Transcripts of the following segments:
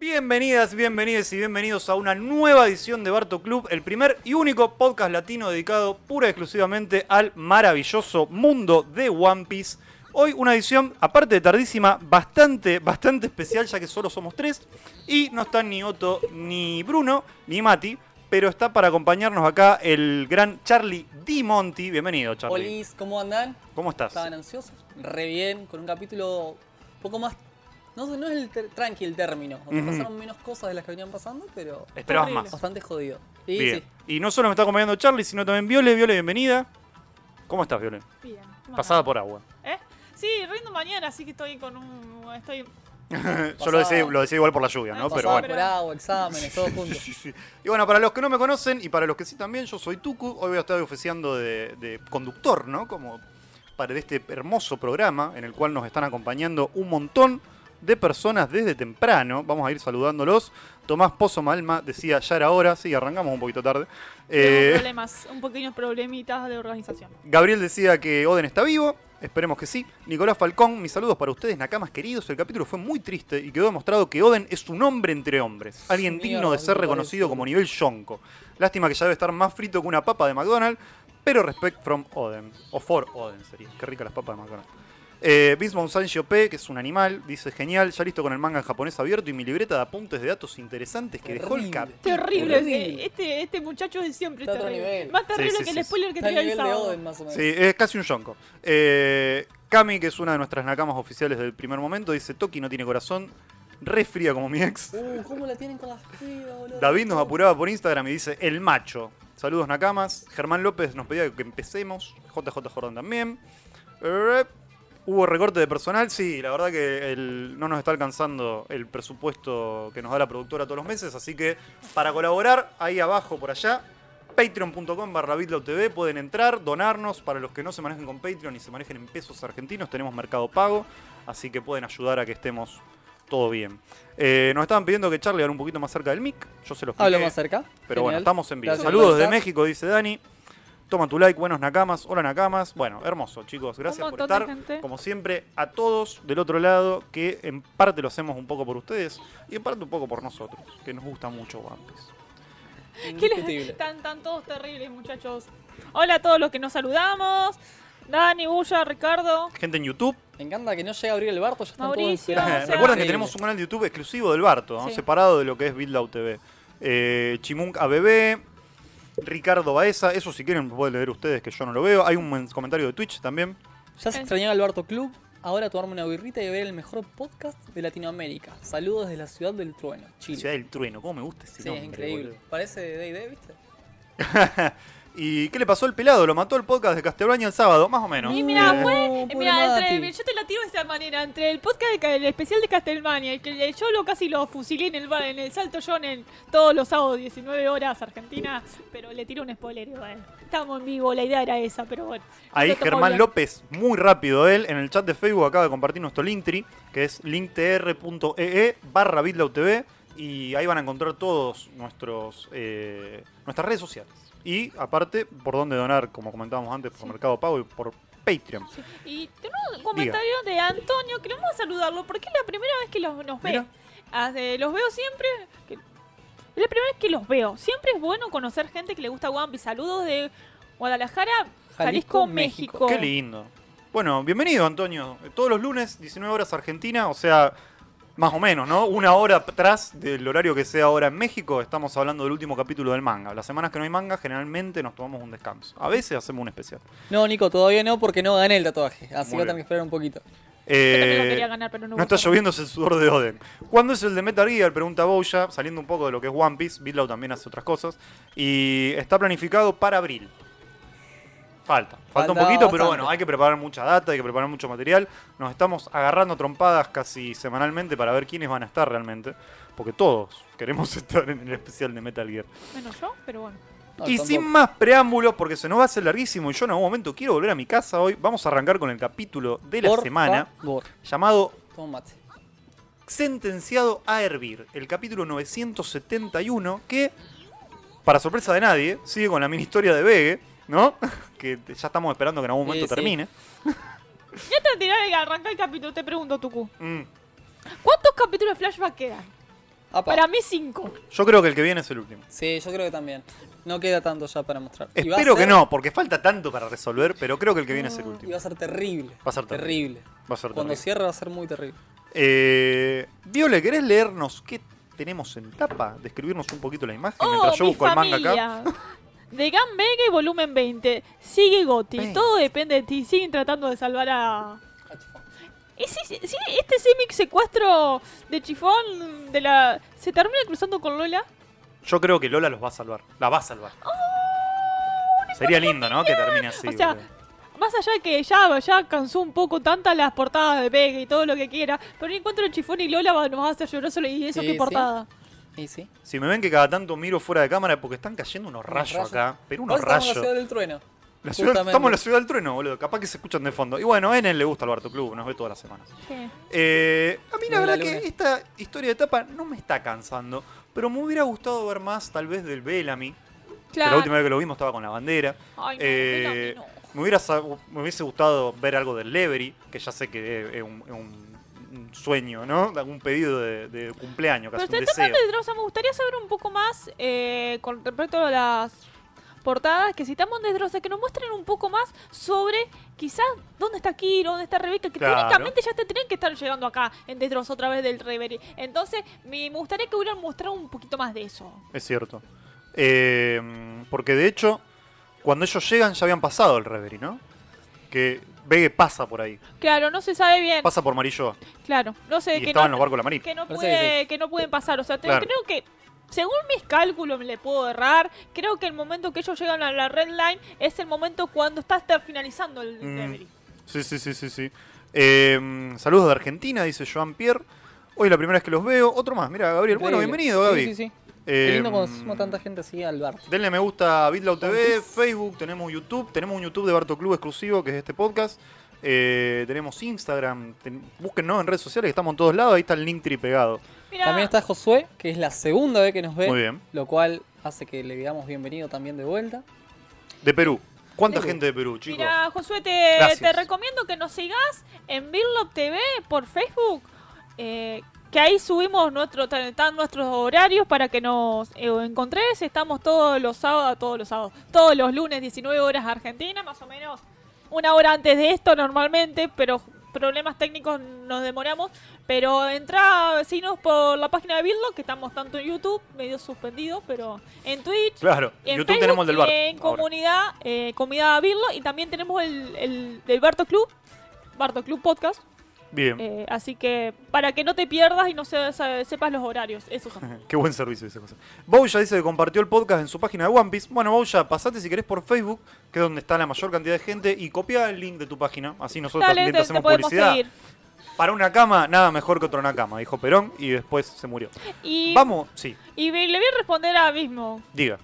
Bienvenidas, bienvenidos y bienvenidos a una nueva edición de Barto Club, el primer y único podcast latino dedicado pura y exclusivamente al maravilloso mundo de One Piece. Hoy una edición, aparte de tardísima, bastante, bastante especial, ya que solo somos tres. Y no están ni Otto, ni Bruno, ni Mati, pero está para acompañarnos acá el gran Charlie Di Monti. Bienvenido, Charlie. Olis, ¿cómo andan? ¿Cómo estás? ¿Estaban ansiosos? Re bien, con un capítulo un poco más... No, sé, no es el ter- tranqui el término. O sea, Ujú. pasaron menos cosas de las que venían pasando, pero Esperabas más. bastante jodido. Y Bien. sí, Y no solo me está acompañando Charlie, sino también Viole. Viole, bienvenida. ¿Cómo estás, Viole? Bien. ¿cómo Pasada por agua. ¿Eh? Sí, rindo mañana, así que estoy con un. Estoy. Yo lo decía, lo decía igual por la lluvia, ¿no? Pero bueno. por agua, exámenes, todo junto. Sí, sí. Y bueno, para los que no me conocen y para los que sí también, yo soy Tuku. Hoy voy a estar oficiando de, de conductor, ¿no? Como para este hermoso programa en el cual nos están acompañando un montón de personas desde temprano. Vamos a ir saludándolos. Tomás Pozo Malma decía, ya era hora. Sí, arrancamos un poquito tarde. Eh, problemas, un pequeños problemitas de organización. Gabriel decía que Oden está vivo. Esperemos que sí. Nicolás Falcón, mis saludos para ustedes, Nakamas queridos. El capítulo fue muy triste y quedó demostrado que Oden es un hombre entre hombres. Alguien Mierda, digno de ser reconocido como nivel Yonko. Lástima que ya debe estar más frito que una papa de McDonald's. Pero respect from Oden. O for Oden sería. Qué ricas las papas de McDonald's. Eh, Bismon Sanshio P, que es un animal, dice genial, ya listo con el manga en japonés abierto y mi libreta de apuntes de datos interesantes que dejó el Terrible. capítulo. Terrible, Horrible. este, este muchacho es siempre Está terrible. nivel. Más terrible Sí, sí, que sí, el sí. spoiler que Está te al dio el nivel de sábado. Oden, más o menos. Sí, es casi un yonko. Eh, Cami, que es una de nuestras nakamas oficiales del primer momento, dice: Toki no tiene corazón, re fría como mi ex. Uh, ¿cómo la tienen con las frías, boludo? David nos apuraba por Instagram y dice: El macho. Saludos nakamas. Germán López nos pedía que empecemos. JJ Jordan también. Hubo recorte de personal, sí, la verdad que el- no nos está alcanzando el presupuesto que nos da la productora todos los meses, así que para colaborar, ahí abajo por allá, patreon.com barra TV, pueden entrar, donarnos, para los que no se manejen con Patreon y se manejen en pesos argentinos, tenemos Mercado Pago, así que pueden ayudar a que estemos todo bien. Eh, nos estaban pidiendo que Charlie hablara un poquito más cerca del mic, yo se lo expliqué, Hablo más cerca. pero bueno, estamos en vivo. Gracias Saludos desde. México, dice Dani. Toma tu like, buenos nakamas. Hola nakamas. Bueno, hermoso, chicos. Gracias por estar. Como siempre, a todos del otro lado, que en parte lo hacemos un poco por ustedes y en parte un poco por nosotros, que nos gusta mucho One Piece. ¿Qué les-. Están, están todos terribles, muchachos. Hola a todos los que nos saludamos. Dani, Bulla, Ricardo. Gente en YouTube. Me encanta que no llegue a abrir el barco, ya están todos Mauricio, o sea- Recuerden que tenemos un canal de YouTube exclusivo del Barto, ¿no? Sí. separado de lo que es Build TV. Eh, Chimunk ABB, Ricardo Baeza, eso si quieren pueden leer ustedes que yo no lo veo. Hay un men- comentario de Twitch también. Ya se extrañaba el Barto Club, ahora tomarme una birrita y ver el mejor podcast de Latinoamérica. Saludos desde la ciudad del trueno, Chile. Ciudad del Trueno, ¿cómo me gusta ese Sí, nombre? es increíble. boludo? Parece de D&D, ¿viste? ¿Y qué le pasó al pelado? Lo mató el podcast de Castelbaña el sábado, más o menos. Y mira, fue. mira, entre, yo te la tiro de esta manera. Entre el podcast, de, el especial de Castelmania, y que yo lo casi lo fusilé en el bar, en el Salto John en todos los sábados, 19 horas, Argentina. Pero le tiro un spoiler igual. Estamos en vivo, la idea era esa, pero bueno. Ahí Germán bien. López, muy rápido él, en el chat de Facebook acaba de compartir nuestro Linktree, que es linktr.ee barra BitLauTV, y ahí van a encontrar todos nuestros eh, nuestras redes sociales. Y aparte, por dónde donar, como comentábamos antes, por Sí. Mercado Pago y por Patreon. Sí. Y tenemos un comentario de Antonio, que vamos a saludarlo, porque es la primera vez que los, nos ve. Ah, de- los veo siempre. que- es la primera vez que los veo. Siempre es bueno conocer gente que le gusta One Piece. Saludos de Guadalajara, Jalisco, Jalisco, México. México. Qué lindo. Bueno, bienvenido Antonio. Todos los lunes, 19 horas Argentina, o sea, más o menos, ¿no? Una hora atrás del horario que sea ahora en México, estamos hablando del último capítulo del manga. Las semanas que no hay manga, generalmente nos tomamos un descanso. A veces hacemos un especial. No, Nico, todavía no, porque no gané el tatuaje. Así Muy a tener que esperar un poquito. Yo también lo Eh, quería ganar, pero no. no está es el sudor de Oden. ¿Cuándo es el de Metal Gear? Pregunta Bouya, saliendo un poco de lo que es One Piece. Bitlau también hace otras cosas. Y está planificado para abril. Falta, falta un poquito, pero bueno, hay que preparar mucha data, hay que preparar mucho material. Nos estamos agarrando trompadas casi semanalmente para ver quiénes van a estar realmente. Porque todos queremos estar en el especial de Metal Gear. Menos yo, pero bueno. No, y sin más preámbulos, porque se nos va a hacer larguísimo y yo en algún momento quiero volver a mi casa hoy, vamos a arrancar con el capítulo de la Por semana favor. llamado. Sentenciado a hervir, el capítulo 971, que, para sorpresa de nadie, sigue con la mini historia de Vegue, ¿no? que ya estamos esperando que en algún momento Sí, sí. termine. Ya te tirar y arrancar el capítulo, te pregunto, Tuku. Mm. ¿Cuántos capítulos de flashback quedan? Apa. Para mí 5. Yo creo que el que viene es el último. Sí, yo creo que también. No queda tanto ya para mostrar. Y Espero que no, porque falta tanto para resolver, pero creo que el que viene es el Y último. va a ser terrible. Va a ser terrible. Va a ser Cuando terrible. cierre va a ser muy terrible. Eh, Viole, ¿querés leernos qué tenemos en tapa? Describirnos un poquito la imagen Oh, mientras yo mi busco el manga acá. De Gun Mega volumen 20. Sigue Goti. 20. Todo depende de ti. Siguen tratando de salvar a. Chifón. Y sí, sí, sí, este semi secuestro de Chifón de la. se termina cruzando con Lola. Yo creo que Lola los va a salvar. La va a salvar. Sería lindo, ¿no? Que termine así. o sea, más allá de que ya, ya cansó un poco tantas las portadas de Vega y todo lo que quiera, pero el encuentro de Chifón y Lola va- nos va a hacer llorar solo y eso Sí, qué sí. Y sí. Si me ven que cada tanto miro fuera de cámara porque están cayendo unos rayos, rayos. acá. Pero unos Ahora estamos en rayos. la ciudad del trueno. La ciudad- justamente. estamos en la ciudad del trueno, boludo. Capaz que se escuchan de fondo. Y bueno, a él le gusta el Barto Club, nos ve todas las semanas. Sí. Eh, a mí la verdad que esta historia de etapa no me está cansando. Pero me hubiera gustado ver más, tal vez, del Bellamy. Que Claro. la última vez que lo vimos estaba con la bandera. Ay, no, Eh, Bellamy no. me, hubiera, me hubiese gustado ver algo del Levery, que ya sé que es, es un, es un- un sueño, ¿no? Algún pedido de, de cumpleaños, Pero casi un el tema deseo. de Drosa, me gustaría saber un poco más eh, con respecto a las portadas que citamos de Drosa, que nos muestren un poco más sobre quizás dónde está Kiro, dónde está Rebeca, que Claro. técnicamente ya te tenían que estar llegando acá en Drosas otra vez del Reverie. Entonces, me me gustaría que hubieran mostrado un poquito más de eso. Es cierto. Eh, porque de hecho, cuando ellos llegan ya habían pasado el Reverie, ¿no? Que Vegue pasa por ahí. Claro, no se sabe bien. Pasa por Marillo. Claro, no sé Y que estaban no, los barcos de la Marina. que no Parece puede, que no pueden pasar. O sea, te- Claro. creo que según mis cálculos me le puedo errar. Creo que el momento que ellos llegan a la red line es el momento cuando está hasta finalizando el Mm. Sí, sí, sí, sí, sí. Eh, saludos de Argentina, dice Joan Pierre. Hoy la primera vez que los veo. Otro más, mira, Gabriel. Bueno, bienvenido, Gaby. Sí, sí, sí. Eh, Qué lindo cuando suma tanta gente así al bar. Denle me gusta a BitLoud TV, Facebook, tenemos YouTube, tenemos un YouTube de Barto Club exclusivo que es este podcast. Eh, tenemos Instagram, ten- búsquennos en redes sociales, que estamos en todos lados, ahí está el link pegado. Mira, También está Josué, que es la segunda vez que nos ve. Muy bien. Lo cual hace que le digamos bienvenido también de vuelta. De Perú. ¿Cuánta gente de Perú, chicos? Mira, Josué, te, te recomiendo que nos sigas en Birlop TV por Facebook. eh, que ahí subimos nuestro, están nuestros horarios para que nos eh, encontres. Estamos todos los sábados, todos los sábados, todos los lunes, 19 horas Argentina, más o menos una hora antes de esto normalmente, pero problemas técnicos nos demoramos. Pero entra, signos por la página de Birlop, que estamos tanto en YouTube, medio suspendido, pero en Twitch. Claro, En YouTube Facebook, tenemos el del bar. En comunidad, eh, comunidad Birlo y también tenemos el, el del Barto Club, Barto Club Podcast. Bien. eh, así que para que no te pierdas y no se- se- sepas los horarios, esos son. Qué buen servicio esa cosa. Bouya dice que compartió el podcast en su página de One Piece. Bueno, Bouya, pasate si querés por Facebook, que es donde está la mayor cantidad de gente, y copia el link de tu página. Así nosotros Dale, también te, hacemos publicidad. seguir. Para una cama, nada mejor que otra una cama, dijo Perón, y después se murió. Y, Vamos, sí, y le voy a responder a Abismo, diga.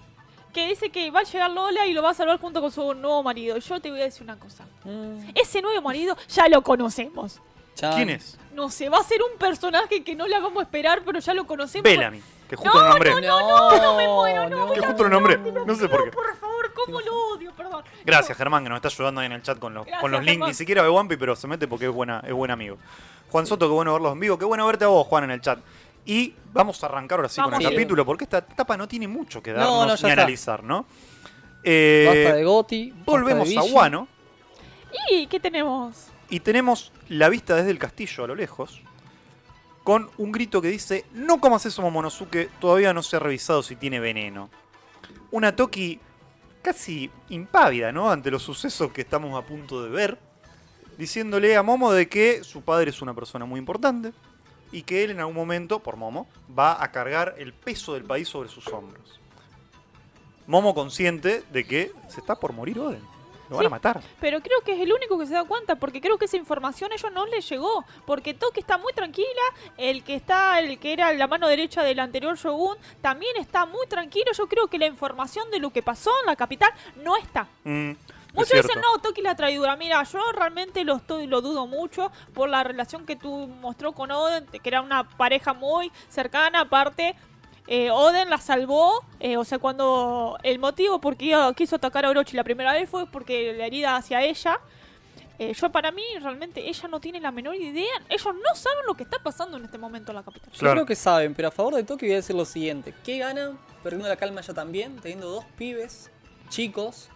que dice que va a llegar Lola y lo va a salvar junto con su nuevo marido. Yo te voy a decir una cosa. Mm, Ese nuevo marido ya lo conocemos. Chan. ¿Quién es? No sé, va a ser un personaje que no le hagamos esperar, pero ya lo conocemos. Bellamy, que justo lo nombré. No, no, no, me muero, no, que justo lo nombré, no sé por qué. Por favor, ¿cómo lo odio? Perdón. Gracias, Germán, que nos está ayudando ahí en el chat con los, Gracias, con los links. Germán. Ni siquiera ve Piece, pero se mete porque es, buena, es buen amigo. Juan Soto, qué bueno verlos en vivo. Qué bueno verte a vos, Juan, en el chat. Y vamos a arrancar ahora sí con Vamos. el capítulo, porque esta etapa no tiene mucho que No, darnos no, ni está. analizar, ¿no? Eh, Basta de Goti. basta volvemos de a. Wano ¿Y qué tenemos? Y tenemos la vista desde el castillo a lo lejos. Con un grito que dice: No comas eso, Momonosuke, todavía no se ha revisado si tiene veneno. Una Toki casi impávida, ¿no? Ante los sucesos que estamos a punto de ver. Diciéndole a Momo de que su padre es una persona muy importante. Y que él en algún momento, por Momo, va a cargar el peso del país sobre sus hombros. Momo consciente de que se está por morir Oden. Lo van a matar. Pero creo que es el único que se da cuenta, porque creo que esa información a ellos no les llegó. Porque Toki está muy tranquila, el que está, el que era la mano derecha del anterior Shogun, también está muy tranquilo. Yo creo que la información de lo que pasó en la capital no está. Mm, Muchos dicen, no, Toki es la traidora. Mira, yo realmente lo, estoy, lo dudo mucho por la relación que tú mostró con Oden, que era una pareja muy cercana. Aparte, eh, Oden la salvó. eh, o sea, cuando el motivo por qué quiso atacar a Orochi la primera vez fue porque la herida hacia ella. Eh, yo para mí, realmente, ella no tiene la menor idea. Ellos no saben lo que está pasando en este momento en la capital. Yo Claro. creo que saben, pero a favor de Tokio voy a decir lo siguiente. ¿Qué ganan perdiendo la calma ya también? Teniendo dos pibes chicos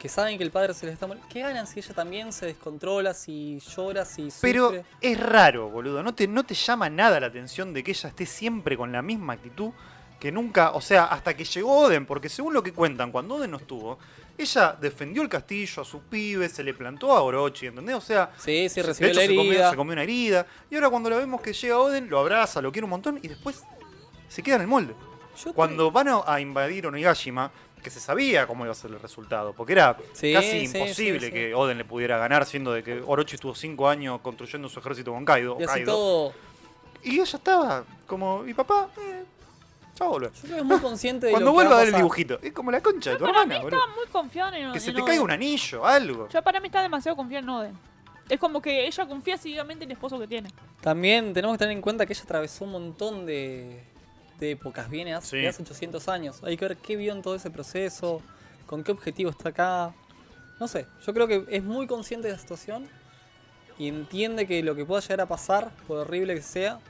que saben que el padre se les está muriendo. ¿Qué ganan si ella también se descontrola, si llora, si sufre? Pero es raro, boludo. ¿No te, no te llama nada la atención de que ella esté siempre con la misma actitud que nunca, o sea, hasta que llegó Oden, porque según lo que cuentan, cuando Oden no estuvo, ella defendió el castillo a sus pibes, se le plantó a Orochi, ¿entendés? O sea, Sí, sí, de recibió hecho la se comió, herida. se comió una herida. Y ahora cuando la vemos que llega Oden, lo abraza, lo quiere un montón y después se queda en el molde. Yo Cuando van a invadir Onigashima, que se sabía cómo iba a ser el resultado, porque era Sí, casi sí, imposible sí, sí. que Oden le pudiera ganar, siendo de que Orochi estuvo cinco años construyendo su ejército con Kaido. Y así Kaido. todo. Y ella estaba como, ¿y papá? Eh, ya vuelve. Yo creo que es muy consciente de Cuando vuelva va a dar el dibujito. Es como la concha de tu Para mí hermana, boludo. estaba muy confiada en Que se te Oden. caiga un anillo, algo. Yo para mí está demasiado confiada en Oden. Es como que ella confía ciegamente en el esposo que tiene. También tenemos que tener en cuenta que ella atravesó un montón de, de épocas. Viene hace, Sí. de hace 800 años. Hay que ver qué vio en todo ese proceso, con qué objetivo está acá. No sé, yo creo que es muy consciente de la situación y entiende que lo que pueda llegar a pasar, por horrible que sea,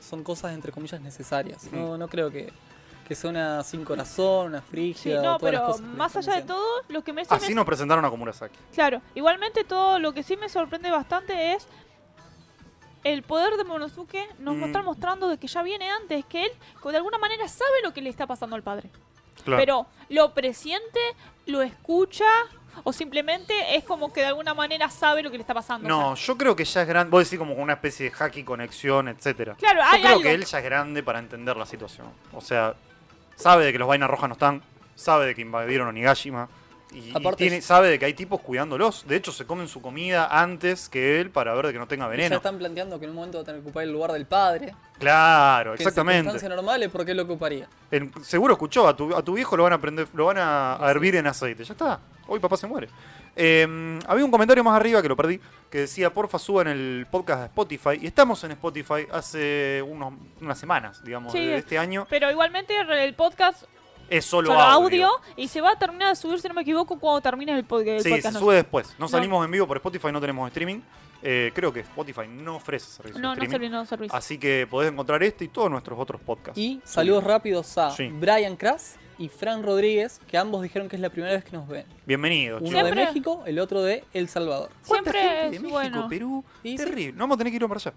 son cosas entre comillas necesarias. No, no creo que, que sea una sin corazón, una Sí, frígida. no, las pero cosas más allá de todo, lo que me sí Así me- nos presentaron a Komurasaki. Claro, igualmente todo lo que sí me sorprende bastante es el poder de Monosuke nos Mm. está mostrando de que ya viene antes, que él de alguna manera sabe lo que le está pasando al padre. Claro. Pero lo presiente, lo escucha o simplemente es como que de alguna manera sabe lo que le está pasando. no, o sea, yo creo que ya es grande. Vos decís como una especie de hacky conexión, etcétera. Claro, Yo hay creo algo. que él ya es grande para entender la situación. O sea, sabe de que los vainas rojas no están, sabe de que invadieron Onigashima. Y, y Aparte tiene, es- sabe de que hay tipos cuidándolos. De hecho, se comen su comida antes que él para ver de que no tenga Ya veneno. están planteando que en un momento va a tener que ocupar el lugar del padre. Claro, Que En exactamente. circunstancias normales, ¿por qué lo ocuparía? En- seguro escuchó, a tu, a tu viejo lo van a prender, lo van a, a hervir en aceite. Ya está. Hoy papá se muere. Eh, había un comentario más arriba que lo perdí, que decía, porfa suban el podcast a Spotify. Y estamos en Spotify hace unos, unas semanas, digamos, Sí. de este año. Pero igualmente el podcast Es solo, solo audio. audio y se va a terminar de subir, si no me equivoco, cuando termine el, pod- el Sí, podcast. se ¿no? sube después. No salimos en vivo por Spotify, no tenemos streaming. Eh, creo que Spotify no ofrece servicio No, de no streaming. serví, no serví. Así que podés encontrar este y todos nuestros otros podcasts. Y saludos rápidos a Sí. Brian Kras y Fran Rodríguez, que ambos dijeron que es la primera vez que nos ven. Bienvenidos, Uno de México, el otro de El Salvador. ¿Cuánta Siempre gente de México, bueno. Perú? Y sí. Terrible. No vamos a tener que ir para allá.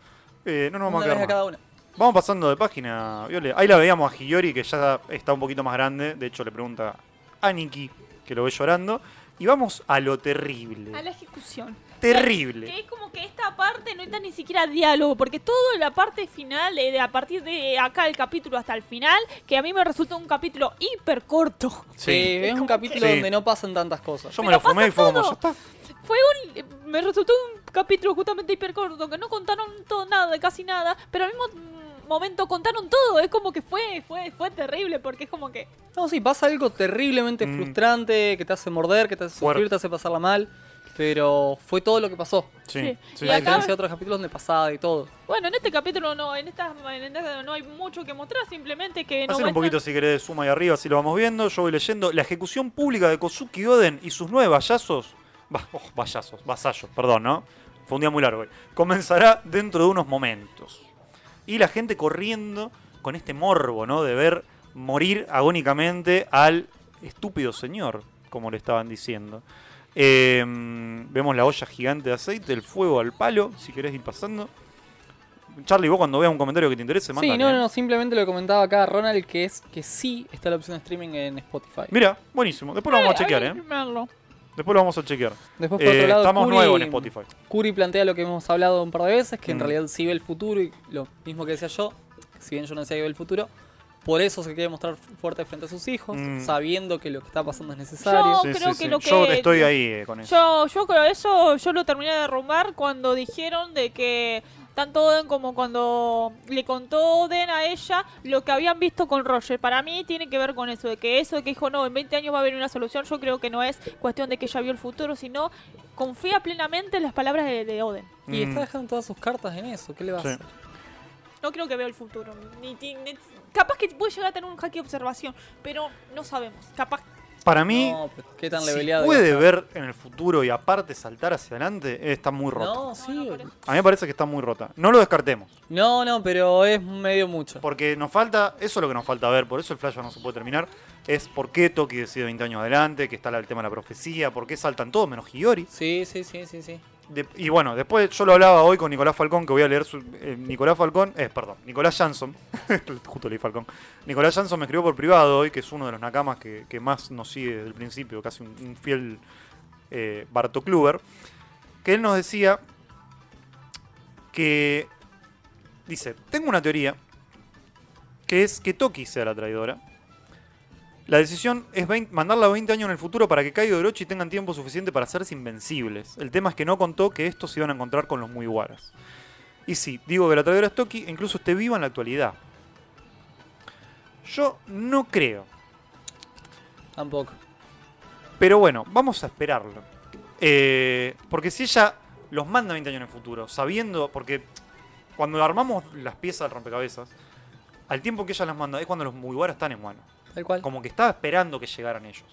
Eh, no nos vamos Una a vez quedar a cada una. Vamos pasando de página, Viole. Ahí la veíamos a Hiyori, que ya está un poquito más grande. De hecho, le pregunta a Nikki, que lo ve llorando. Y vamos a lo terrible. A la ejecución. Terrible. Que es como que esta parte no está ni siquiera diálogo, porque toda la parte final, eh, de a partir de acá el capítulo hasta el final, que a mí me resultó un capítulo hiper corto. Sí, es un capítulo que- donde no pasan tantas cosas. Yo me Pero lo fumé y fue como, ya está. Fue un. Me resultó un capítulo justamente hiper corto, que no contaron todo nada, de casi nada, pero al mismo momento contaron todo. Es como que fue, fue, fue terrible, porque es como que. No, sí, pasa algo terriblemente Mm. frustrante, que te hace morder, que te hace Fuerte. sufrir, te hace pasarla mal. Pero fue todo lo que pasó. Sí, Sí. sí, Y a diferencia de otros capítulos donde pasaba y todo. Bueno, en este capítulo no, en esta, en esta no hay mucho que mostrar, simplemente que no Hacer un poquito si querés suma ahí arriba, así lo vamos viendo. Yo voy leyendo. La ejecución pública de Kozuki Oden y sus nueve vallazos. Va, oh, vallazos, vasallos, perdón, ¿no? Fue un día muy largo hoy. Comenzará dentro de unos momentos. Y la gente corriendo con este morbo, ¿no? De ver morir agónicamente al estúpido señor, como le estaban diciendo. Eh, vemos la olla gigante de aceite, el fuego al palo, si querés ir pasando. Charlie, vos cuando veas un comentario que te interese, Sí, mándale, no, ¿eh? no, no, simplemente lo comentaba acá Ronald, que es que sí está la opción de streaming en Spotify. Mira, buenísimo. Después lo vamos a chequear, ¿eh? Después lo vamos a chequear. Después, por Eh, otro lado, estamos Curi- nuevos en Spotify. Curi plantea lo que hemos hablado un par de veces, que en Mm. realidad sí ve el futuro y lo mismo que decía yo, si bien yo no decía que ve el futuro, por eso se quiere mostrar fuerte frente a sus hijos, Mm. sabiendo que lo que está pasando es necesario. Yo- creo que lo Yo que- estoy ahí eh, con eso. Yo, yo creo eso, yo lo terminé de derrumbar cuando dijeron de que tanto Oden como cuando le contó Oden a ella lo que habían visto con Roger. Para mí tiene que ver con eso, de que eso de que dijo, no, en 20 años va a haber una solución, yo creo que no es cuestión de que ella vio el futuro, sino confía plenamente en las palabras de, de Oden. Y Mm. está dejando todas sus cartas en eso, ¿qué le va Sí. a hacer? No creo que vea el futuro. Ni- capaz que puede llegar a tener un hack de observación, pero no sabemos. Capaz Para mí, No, pero qué tan si leveleado. puede ver en el futuro y aparte saltar hacia adelante, está muy rota. No, sí. A mí me parece que está muy rota. No lo descartemos. No, no, pero es medio mucho. Porque nos falta, eso es lo que nos falta ver, por eso el flash no se puede terminar, es por qué Toki decide 20 años adelante, que está el tema de la profecía, por qué saltan todos menos Hiyori. Sí, sí, sí, sí, sí. Y bueno, después yo lo hablaba hoy con Nicolás Falcón, que voy a leer su... eh, Nicolás Falcón, eh, perdón, Nicolás Jansson, justo leí Falcón. Nicolás Jansson me escribió por privado hoy, que es uno de los nakamas que, que más nos sigue desde el principio, casi un, un fiel eh, Barto Kluber, que él nos decía que... Dice, tengo una teoría, que es que Toki sea la traidora. La decisión es 20 mandarla 20 años en el futuro para que Kaido y Orochi tengan tiempo suficiente para hacerse invencibles. El tema es que no contó que estos se iban a encontrar con los Mugiwaras. Y sí, digo que la traidora es Toki e incluso esté viva en la actualidad. Yo no creo. Tampoco. Pero bueno, vamos a esperarlo. Eh, porque si ella los manda 20 años en el futuro, sabiendo, porque cuando armamos las piezas del rompecabezas, al tiempo que ella las manda es cuando los Mugiwara están en Wano. Tal cual. Como que estaba esperando que llegaran ellos.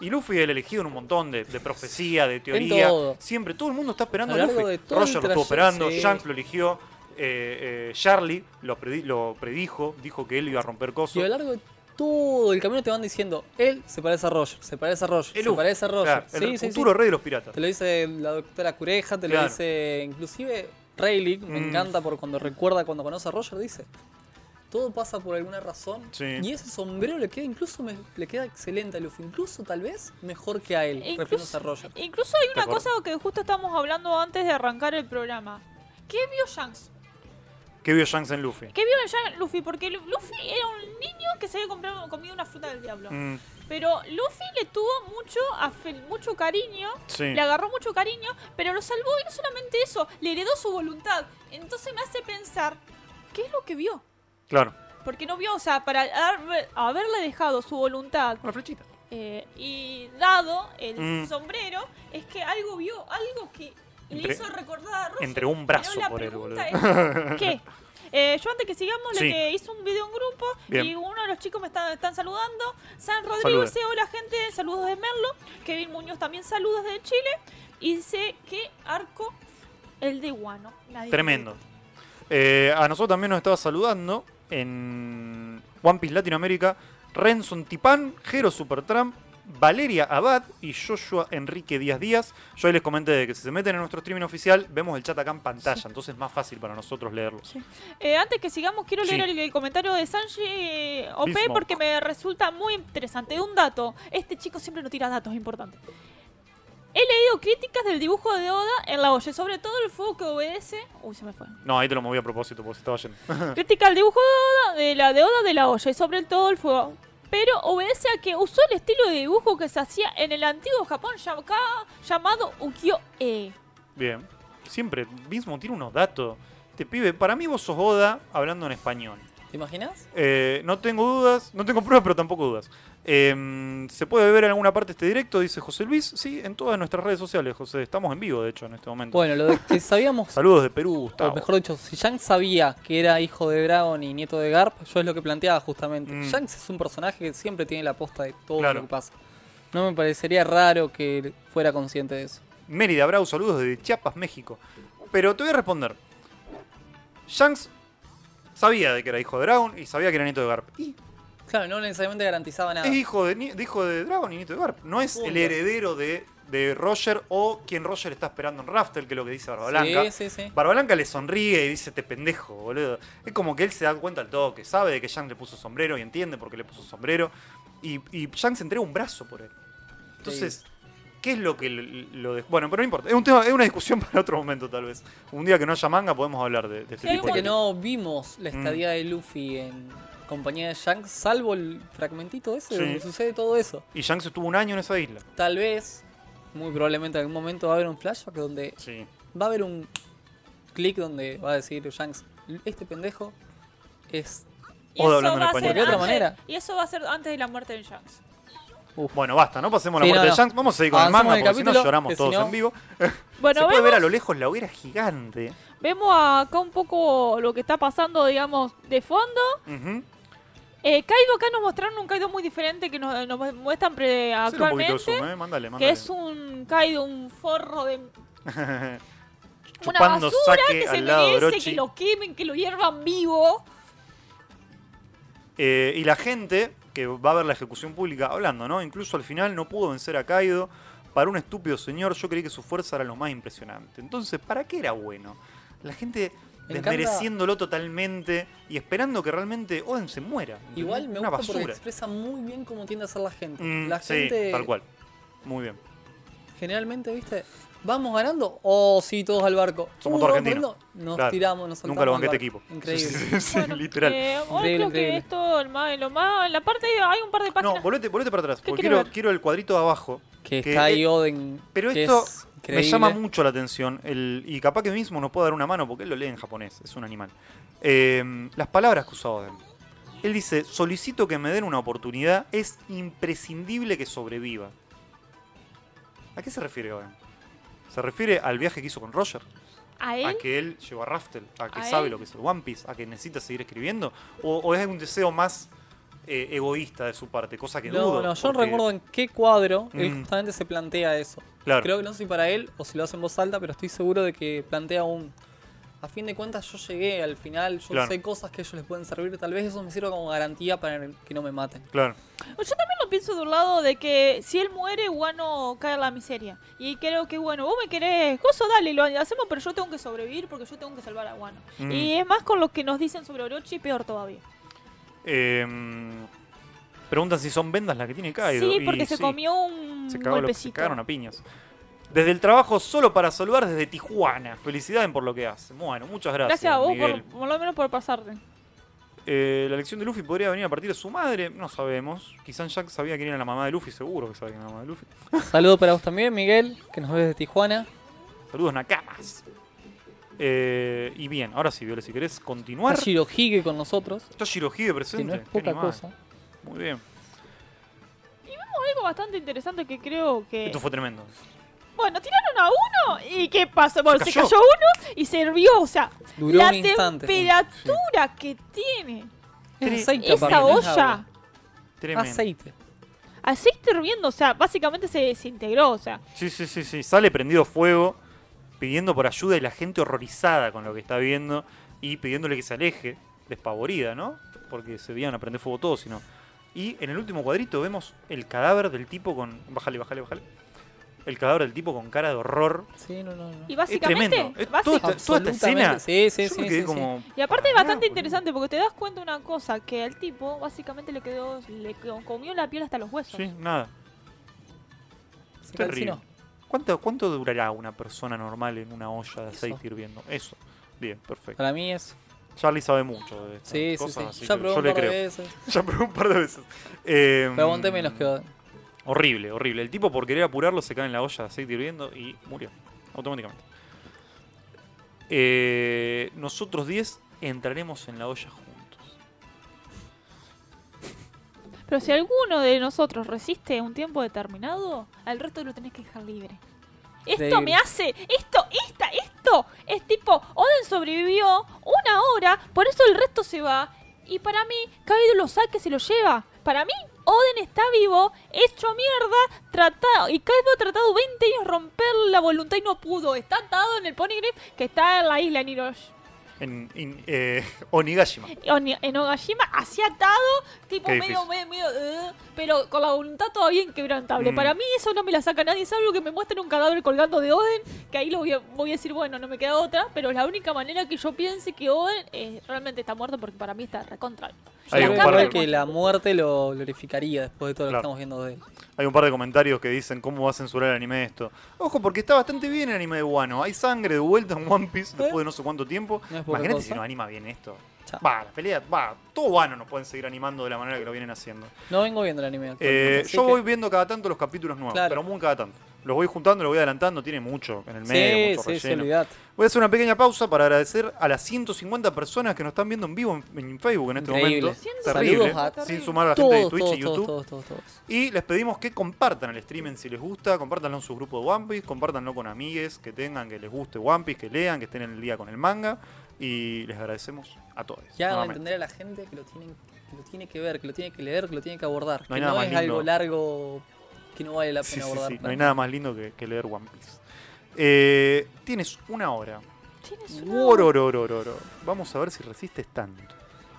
Y Luffy el elegido en un montón de, de profecía, de teoría. todo. Siempre, todo el mundo está esperando A a, Luffy. Roger lo estuvo esperando, sí. Shanks lo eligió, eh, eh, Charlie lo, predi- lo predijo, dijo que él iba a romper cosas. Y a lo largo de todo el camino te van diciendo, él se parece a Roger, se parece a Roger, El se parece a Roger. claro, sí, el sí, futuro rey de los piratas. Te lo dice la doctora Cureja, te Claro. lo dice inclusive Rayleigh, me Mm. encanta por cuando recuerda cuando conoce a Roger, dice. Todo pasa por alguna razón. Sí. Y ese sombrero le queda incluso me- le queda excelente a Luffy. Incluso tal vez mejor que a él, refiriéndose a incluso, Roger. incluso hay una cosa que justo estábamos hablando antes de arrancar el programa. ¿Qué vio Shanks? ¿Qué vio Shanks en Luffy? ¿Qué vio en Luffy? Porque Lu- Luffy era un niño que se había comprado, comido una fruta del diablo. Mm, Pero Luffy le tuvo mucho, mucho cariño, sí. le agarró mucho cariño, pero lo salvó y no solamente eso, le heredó su voluntad. Entonces me hace pensar, ¿qué es lo que vio? Claro. Porque no vio, o sea, para haber- haberle dejado su voluntad Una flechita. eh, y dado el Mm. sombrero, es que algo vio, algo que Entre- le hizo recordar a Roger. Entregó un brazo por él, boludo. es, ¿Qué? Eh, yo antes que sigamos, Sí. le que hice un video en grupo Bien. y uno de los chicos me está- están saludando. San Rodrigo dice, hola gente, saludos de Merlo. Kevin Muñoz también saludos de Chile. Y dice, ¿qué arco? El de Guano. Nadie Tremendo. Eh, a nosotros también nos estaba saludando en One Piece Latinoamérica Renson Tipán, Jero Supertramp, Valeria Abad y Joshua Enrique Díaz Díaz. Yo ahí les comenté de que si se meten en nuestro streaming oficial, vemos el chat acá en pantalla, entonces es más fácil para nosotros leerlo. Eh, antes que sigamos, quiero leer Sí. el, el comentario de Sanji eh, OP Bismarck. porque me resulta muy interesante. Un dato. Este chico siempre nos tira datos importantes. He leído críticas del dibujo de Oda en la Oye, sobre todo el fuego que obedece. Uy, se me fue. No, ahí te lo moví a propósito porque se estaba yendo. Crítica al dibujo de Oda, de la de Oda de la olla y sobre todo el fuego. Pero obedece a que usó el estilo de dibujo que se hacía en el antiguo Japón llamado ukiyo-e. Bien. Siempre, mismo tiene unos datos. Este pibe, para mí vos sos Oda hablando en español. ¿Te imaginas? Eh, no tengo dudas, no tengo pruebas, pero tampoco dudas. Eh, ¿Se puede ver en alguna parte este directo? Dice José Luis. Sí, en todas nuestras redes sociales, José. Estamos en vivo, de hecho, en este momento. Bueno, lo de que sabíamos, Saludos de Perú, o Gustavo. mejor dicho, si Shanks sabía que era hijo de Dragon y nieto de Garp, yo es lo que planteaba justamente. Mm. Shanks es un personaje que siempre tiene la posta de todo Claro. lo que pasa. No me parecería raro que fuera consciente de eso. Mérida Brau, saludos desde Chiapas, México. Pero te voy a responder. Shanks sabía de que era hijo de Dragon y sabía que era nieto de Garp. Y Claro, no necesariamente garantizaba nada. es hijo de, de hijo de Dragon y nieto de Garp. No es el heredero de, de Roger o quien Roger está esperando en Raftel, que es lo que dice Barba Blanca. Sí, sí, sí. Barba Blanca le sonríe y dice, te pendejo, boludo. Es como que él se da cuenta al toque, sabe de que Shanks le puso sombrero y entiende por qué le puso sombrero. Y, y Shanks entrega un brazo por él. Entonces, ¿qué es lo que lo, de- Bueno, pero no importa. Es, un tema, es una discusión para otro momento, tal vez. Un día que no haya manga podemos hablar de, de este tipo de que no vimos la Mm. estadía de Luffy en compañía de Shanks, salvo el fragmentito ese Sí. donde sucede todo eso. Y Shanks estuvo un año en esa isla. Tal vez, muy probablemente en algún momento va a haber un flashback donde Sí. va a haber un clic donde va a decir Shanks, este pendejo es... Y Oda eso hablando en español. ¿De otra manera? Y eso va a ser antes de la muerte de Shanks. Uf. Bueno, basta, no pasemos la Sí, muerte no, de. Shanks. Vamos a seguir con el manga porque si no lloramos que todos en vivo. Bueno, Se puede vemos, ver a lo lejos la hoguera gigante. vemos acá un poco lo que está pasando, digamos, de fondo. Ujú. Eh, Kaido acá nos mostraron un Kaido muy diferente que nos, nos muestran pre- Hacer un poquito de actualmente. zoom, ¿eh? Mándale, que mándale. es un Kaido, un forro de una basura que se merece que lo quemen, que lo hiervan vivo. Eh, y la gente que va a ver la ejecución pública hablando, ¿no? Incluso al final no pudo vencer a Kaido. Para un estúpido señor, yo creí que su fuerza era lo más impresionante. Entonces, ¿para qué era bueno? La gente Me encanta- desmereciéndolo totalmente y esperando que realmente Oden se muera. Igual me Una gusta porque basura. expresa muy bien cómo tiende a ser la gente. Mm, la sí, gente tal cual. Muy bien. generalmente, ¿viste? Vamos ganando. Oh, sí, todos al barco. Somos Uh, todos vamos argentinos. Nos Claro. tiramos, nos Nunca lo banqué este equipo. Increíble. Sí, sí, sí, Bueno, literal. eh, hoy Increíble, creo increíble. que esto, el más, lo más, la parte hay un par de páginas. No, volvete, volvete para atrás. ¿Qué Porque quiero el cuadrito de abajo. Que Que está ahí es- Oden. Pero esto es me llama mucho la atención. El, y capaz que mismo nos puede dar una mano porque él lo lee en japonés. Es un animal. Eh, las palabras que usa Oden. Él dice: Solicito que me den una oportunidad. Es imprescindible que sobreviva. ¿A qué se refiere Oden? ¿Se refiere al viaje que hizo con Roger? a ¿A él. que él llegó a Raftel? ¿A que ¿A sabe él? lo que es el One Piece? ¿A que necesita seguir escribiendo? ¿O, o es un deseo más eh, egoísta de su parte? Cosa que No, dudo. no, yo no recuerdo en qué cuadro él Mm. justamente se plantea eso. Claro. Creo que no sé si para él o si lo hace en voz alta, pero estoy seguro de que plantea un. A fin de cuentas, yo llegué al final, yo Claro. sé cosas que a ellos les pueden servir. Tal vez eso me sirva como garantía para que no me maten. Claro. Yo también lo pienso de un lado de que si él muere, Wano cae en la miseria. Y creo que, bueno, vos me querés, coso, dale, lo hacemos, pero yo tengo que sobrevivir porque yo tengo que salvar a Wano. Mm. Y es más con lo que nos dicen sobre Orochi, peor todavía. Eh, preguntan si son vendas las que tiene Kaido. sí, y porque se sí, comió un se, cagó lo- se golpecito. cagaron a piñas. Desde el trabajo solo para saludar desde Tijuana. Felicidades por lo que hace. Bueno, muchas gracias. Gracias a vos, Miguel. por, por lo menos por pasarte. Eh, la elección de Luffy podría venir a partir de su madre. No sabemos. Quizás Jack sabía quién era la mamá de Luffy. Seguro que sabía quién era la mamá de Luffy. Saludo para vos también, Miguel, que nos ves de Tijuana. Saludos, Nakamas. Eh, y bien, ahora sí, Viole, si querés continuar. Está Shirohige con nosotros, Está Shirohige que presente. no es poca animal. cosa. Muy bien. Algo bastante interesante que creo que... Esto fue tremendo. Bueno, tiraron a uno y ¿qué pasó? Bueno, Se se cayó. uno y sirvió, o sea, Duró la un instante. temperatura que tiene Es aceite esa es olla. Tremendo. Aceite. Aceite hirviendo, o sea, básicamente se desintegró, o sea. Sí, sí, sí, sí. Sale prendido fuego, pidiendo por ayuda y la gente horrorizada con lo que está viendo y pidiéndole que se aleje, despavorida, ¿no? Porque se veían a prender fuego todos, sino. Y en el último cuadrito vemos el cadáver del tipo con. Bájale, bájale, bájale. El cadáver del tipo con cara de horror. Sí, no, no, no. Y Es básicamente, tremendo. Es básic- toda, esta, toda esta escena. Sí, sí, yo sí. me quedé sí, como. y aparte es bastante interesante porque te das cuenta una cosa, que al tipo básicamente le quedó, le comió la piel hasta los huesos. Sí, nada. sí. Se Terrible. ¿Cuánto, ¿Cuánto durará una persona normal en una olla de Eso. aceite hirviendo? Eso. Bien, perfecto. Para mí es. Charlie sabe mucho de estas Sí, sí, cosas, sí. así Ya probé yo un le par de creo. veces. Ya probé un par de veces. Eh, Pero aguanté menos que. Horrible, horrible. El tipo por querer apurarlo se cae en la olla de aceite hirviendo y murió. Automáticamente. Eh, nosotros 10 entraremos en la olla juntos. Pero si alguno de nosotros resiste un tiempo determinado, al resto lo tenés que dejar libre. Esto me hace, esto, esta, esto, es tipo, Oden sobrevivió una hora, por eso el resto se va. Y para mí, Kaido lo saca y se lo lleva. Para mí, Oden está vivo, hecho mierda, tratado, y Kaido ha tratado 20 años romper la voluntad y no pudo. Está atado en el Poneglyph que está en la isla Nirosh. En, en, eh, Onigashima. Oni- en Ogashima, así atado, tipo medio, medio, medio, eh, pero con la voluntad todavía inquebrantable. Mm. Para mí eso no me la saca nadie, salvo que me muestren un cadáver colgando de Oden, que ahí lo voy a, voy a decir, bueno, no me queda otra, pero es la única manera que yo piense que Oden eh, realmente está muerto, porque para mí está recontra. Hay un par de- que la muerte lo glorificaría después de todo lo Claro. que estamos viendo de él. Hay un par de comentarios que dicen cómo va a censurar el anime esto. Ojo, porque está bastante bien el anime de Wano. Hay sangre de vuelta en One Piece después de no sé cuánto tiempo. No Imagínate si no anima bien esto. Chao. Va, la pelea, va, todo Wano nos pueden seguir animando de la manera que lo vienen haciendo. No vengo viendo el anime Eh, yo que- voy viendo cada tanto los capítulos nuevos, Claro. pero muy cada tanto. Los voy juntando, los voy adelantando, tiene mucho en el Sí, medio, mucho sí, relleno. Voy a hacer una pequeña pausa para agradecer a las 150 personas que nos están viendo en vivo en, en Facebook en este Increíble. momento. Terrible, a- sin sumar a la gente de Twitch todos, y YouTube. todos, todos, todos, todos. Y les pedimos que compartan el streaming si les gusta, compártanlo en su grupo de One Piece, compártanlo con amigues que tengan, que les guste One Piece, que lean, que estén en el día con el manga. Y les agradecemos a todos. Y hagan nuevamente. entender a la gente que lo tienen que lo tiene que ver, que lo tiene que leer, que lo tiene que abordar. No hay que nada no más es algo largo que no vale la pena sí, abordar. sí, No hay nada. más lindo que, que leer One Piece. Eh, tienes una hora. Tienes una- Worororororo. Vamos a ver si resistes tanto.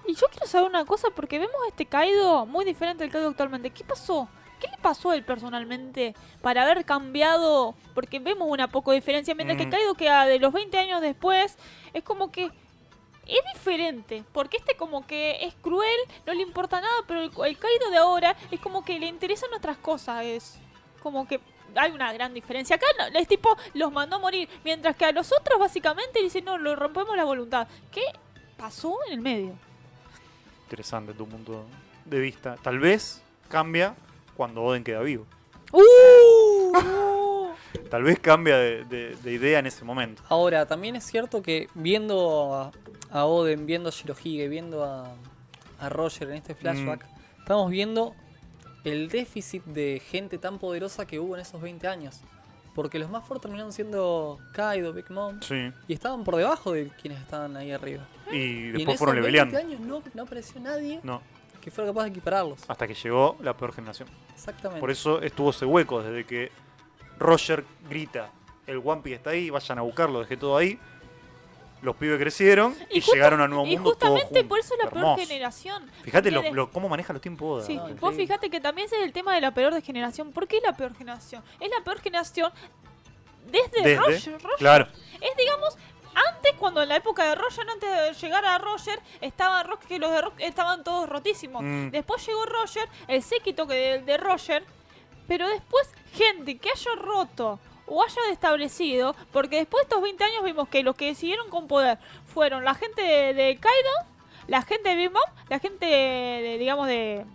Y yo quiero saber una cosa, porque vemos este Kaido muy diferente al Kaido actualmente. ¿Qué pasó? ¿Qué le pasó a él personalmente para haber cambiado? Porque vemos una poco diferencia. Mientras que Mm. Kaido queda de los 20 años después, es como que es diferente. Porque este como que es cruel, no le importa nada, pero el, el Kaido de ahora es como que le interesan otras cosas. Es como que hay una gran diferencia. Acá no, es tipo, los mandó a morir. Mientras que a los otros básicamente dicen, no, lo rompemos la voluntad. ¿Qué pasó en el medio? Interesante tu punto de vista. Tal vez cambia cuando Oden queda vivo. ¡Uh! Tal vez cambia de, de- de idea en ese momento. Ahora, también es cierto que viendo a, a Oden, viendo a Shirohige, viendo a, a Roger en este flashback, Mm. estamos viendo el déficit de gente tan poderosa que hubo en esos 20 años. Porque los más fuertes terminaron siendo Kaido, Big Mom, Sí. y estaban por debajo de quienes estaban ahí arriba. Y y en después esos fueron 20 leveleando. años no, no apareció nadie No, que fuera capaz de equipararlos. hasta que llegó la peor generación. Exactamente. Por eso estuvo ese hueco desde que Roger grita, el One Piece está ahí, vayan a buscarlo, dejé todo ahí. Los pibes crecieron y, justa- llegaron a Nuevo y Mundo todos justamente por eso es la peor generación. Fíjate lo, cómo maneja los tiempos Oda. Sí, No, vos increíble. fíjate que también ese es el tema de la peor de generación. ¿Por qué la peor generación? Es la peor generación desde, Desde, Roger. Roger Claro. Es, digamos, antes, cuando en la época de Roger, antes de llegar a Roger, estaba Rock, que los de Rock estaban todos rotísimos. Mm. Después llegó Roger, el séquito que de, de Roger, pero después, gente que haya roto o haya destablecido, porque después de estos 20 años vimos que los que siguieron con poder fueron la gente de, de Kaido, la gente de Big Mom, la gente de, de, digamos, de,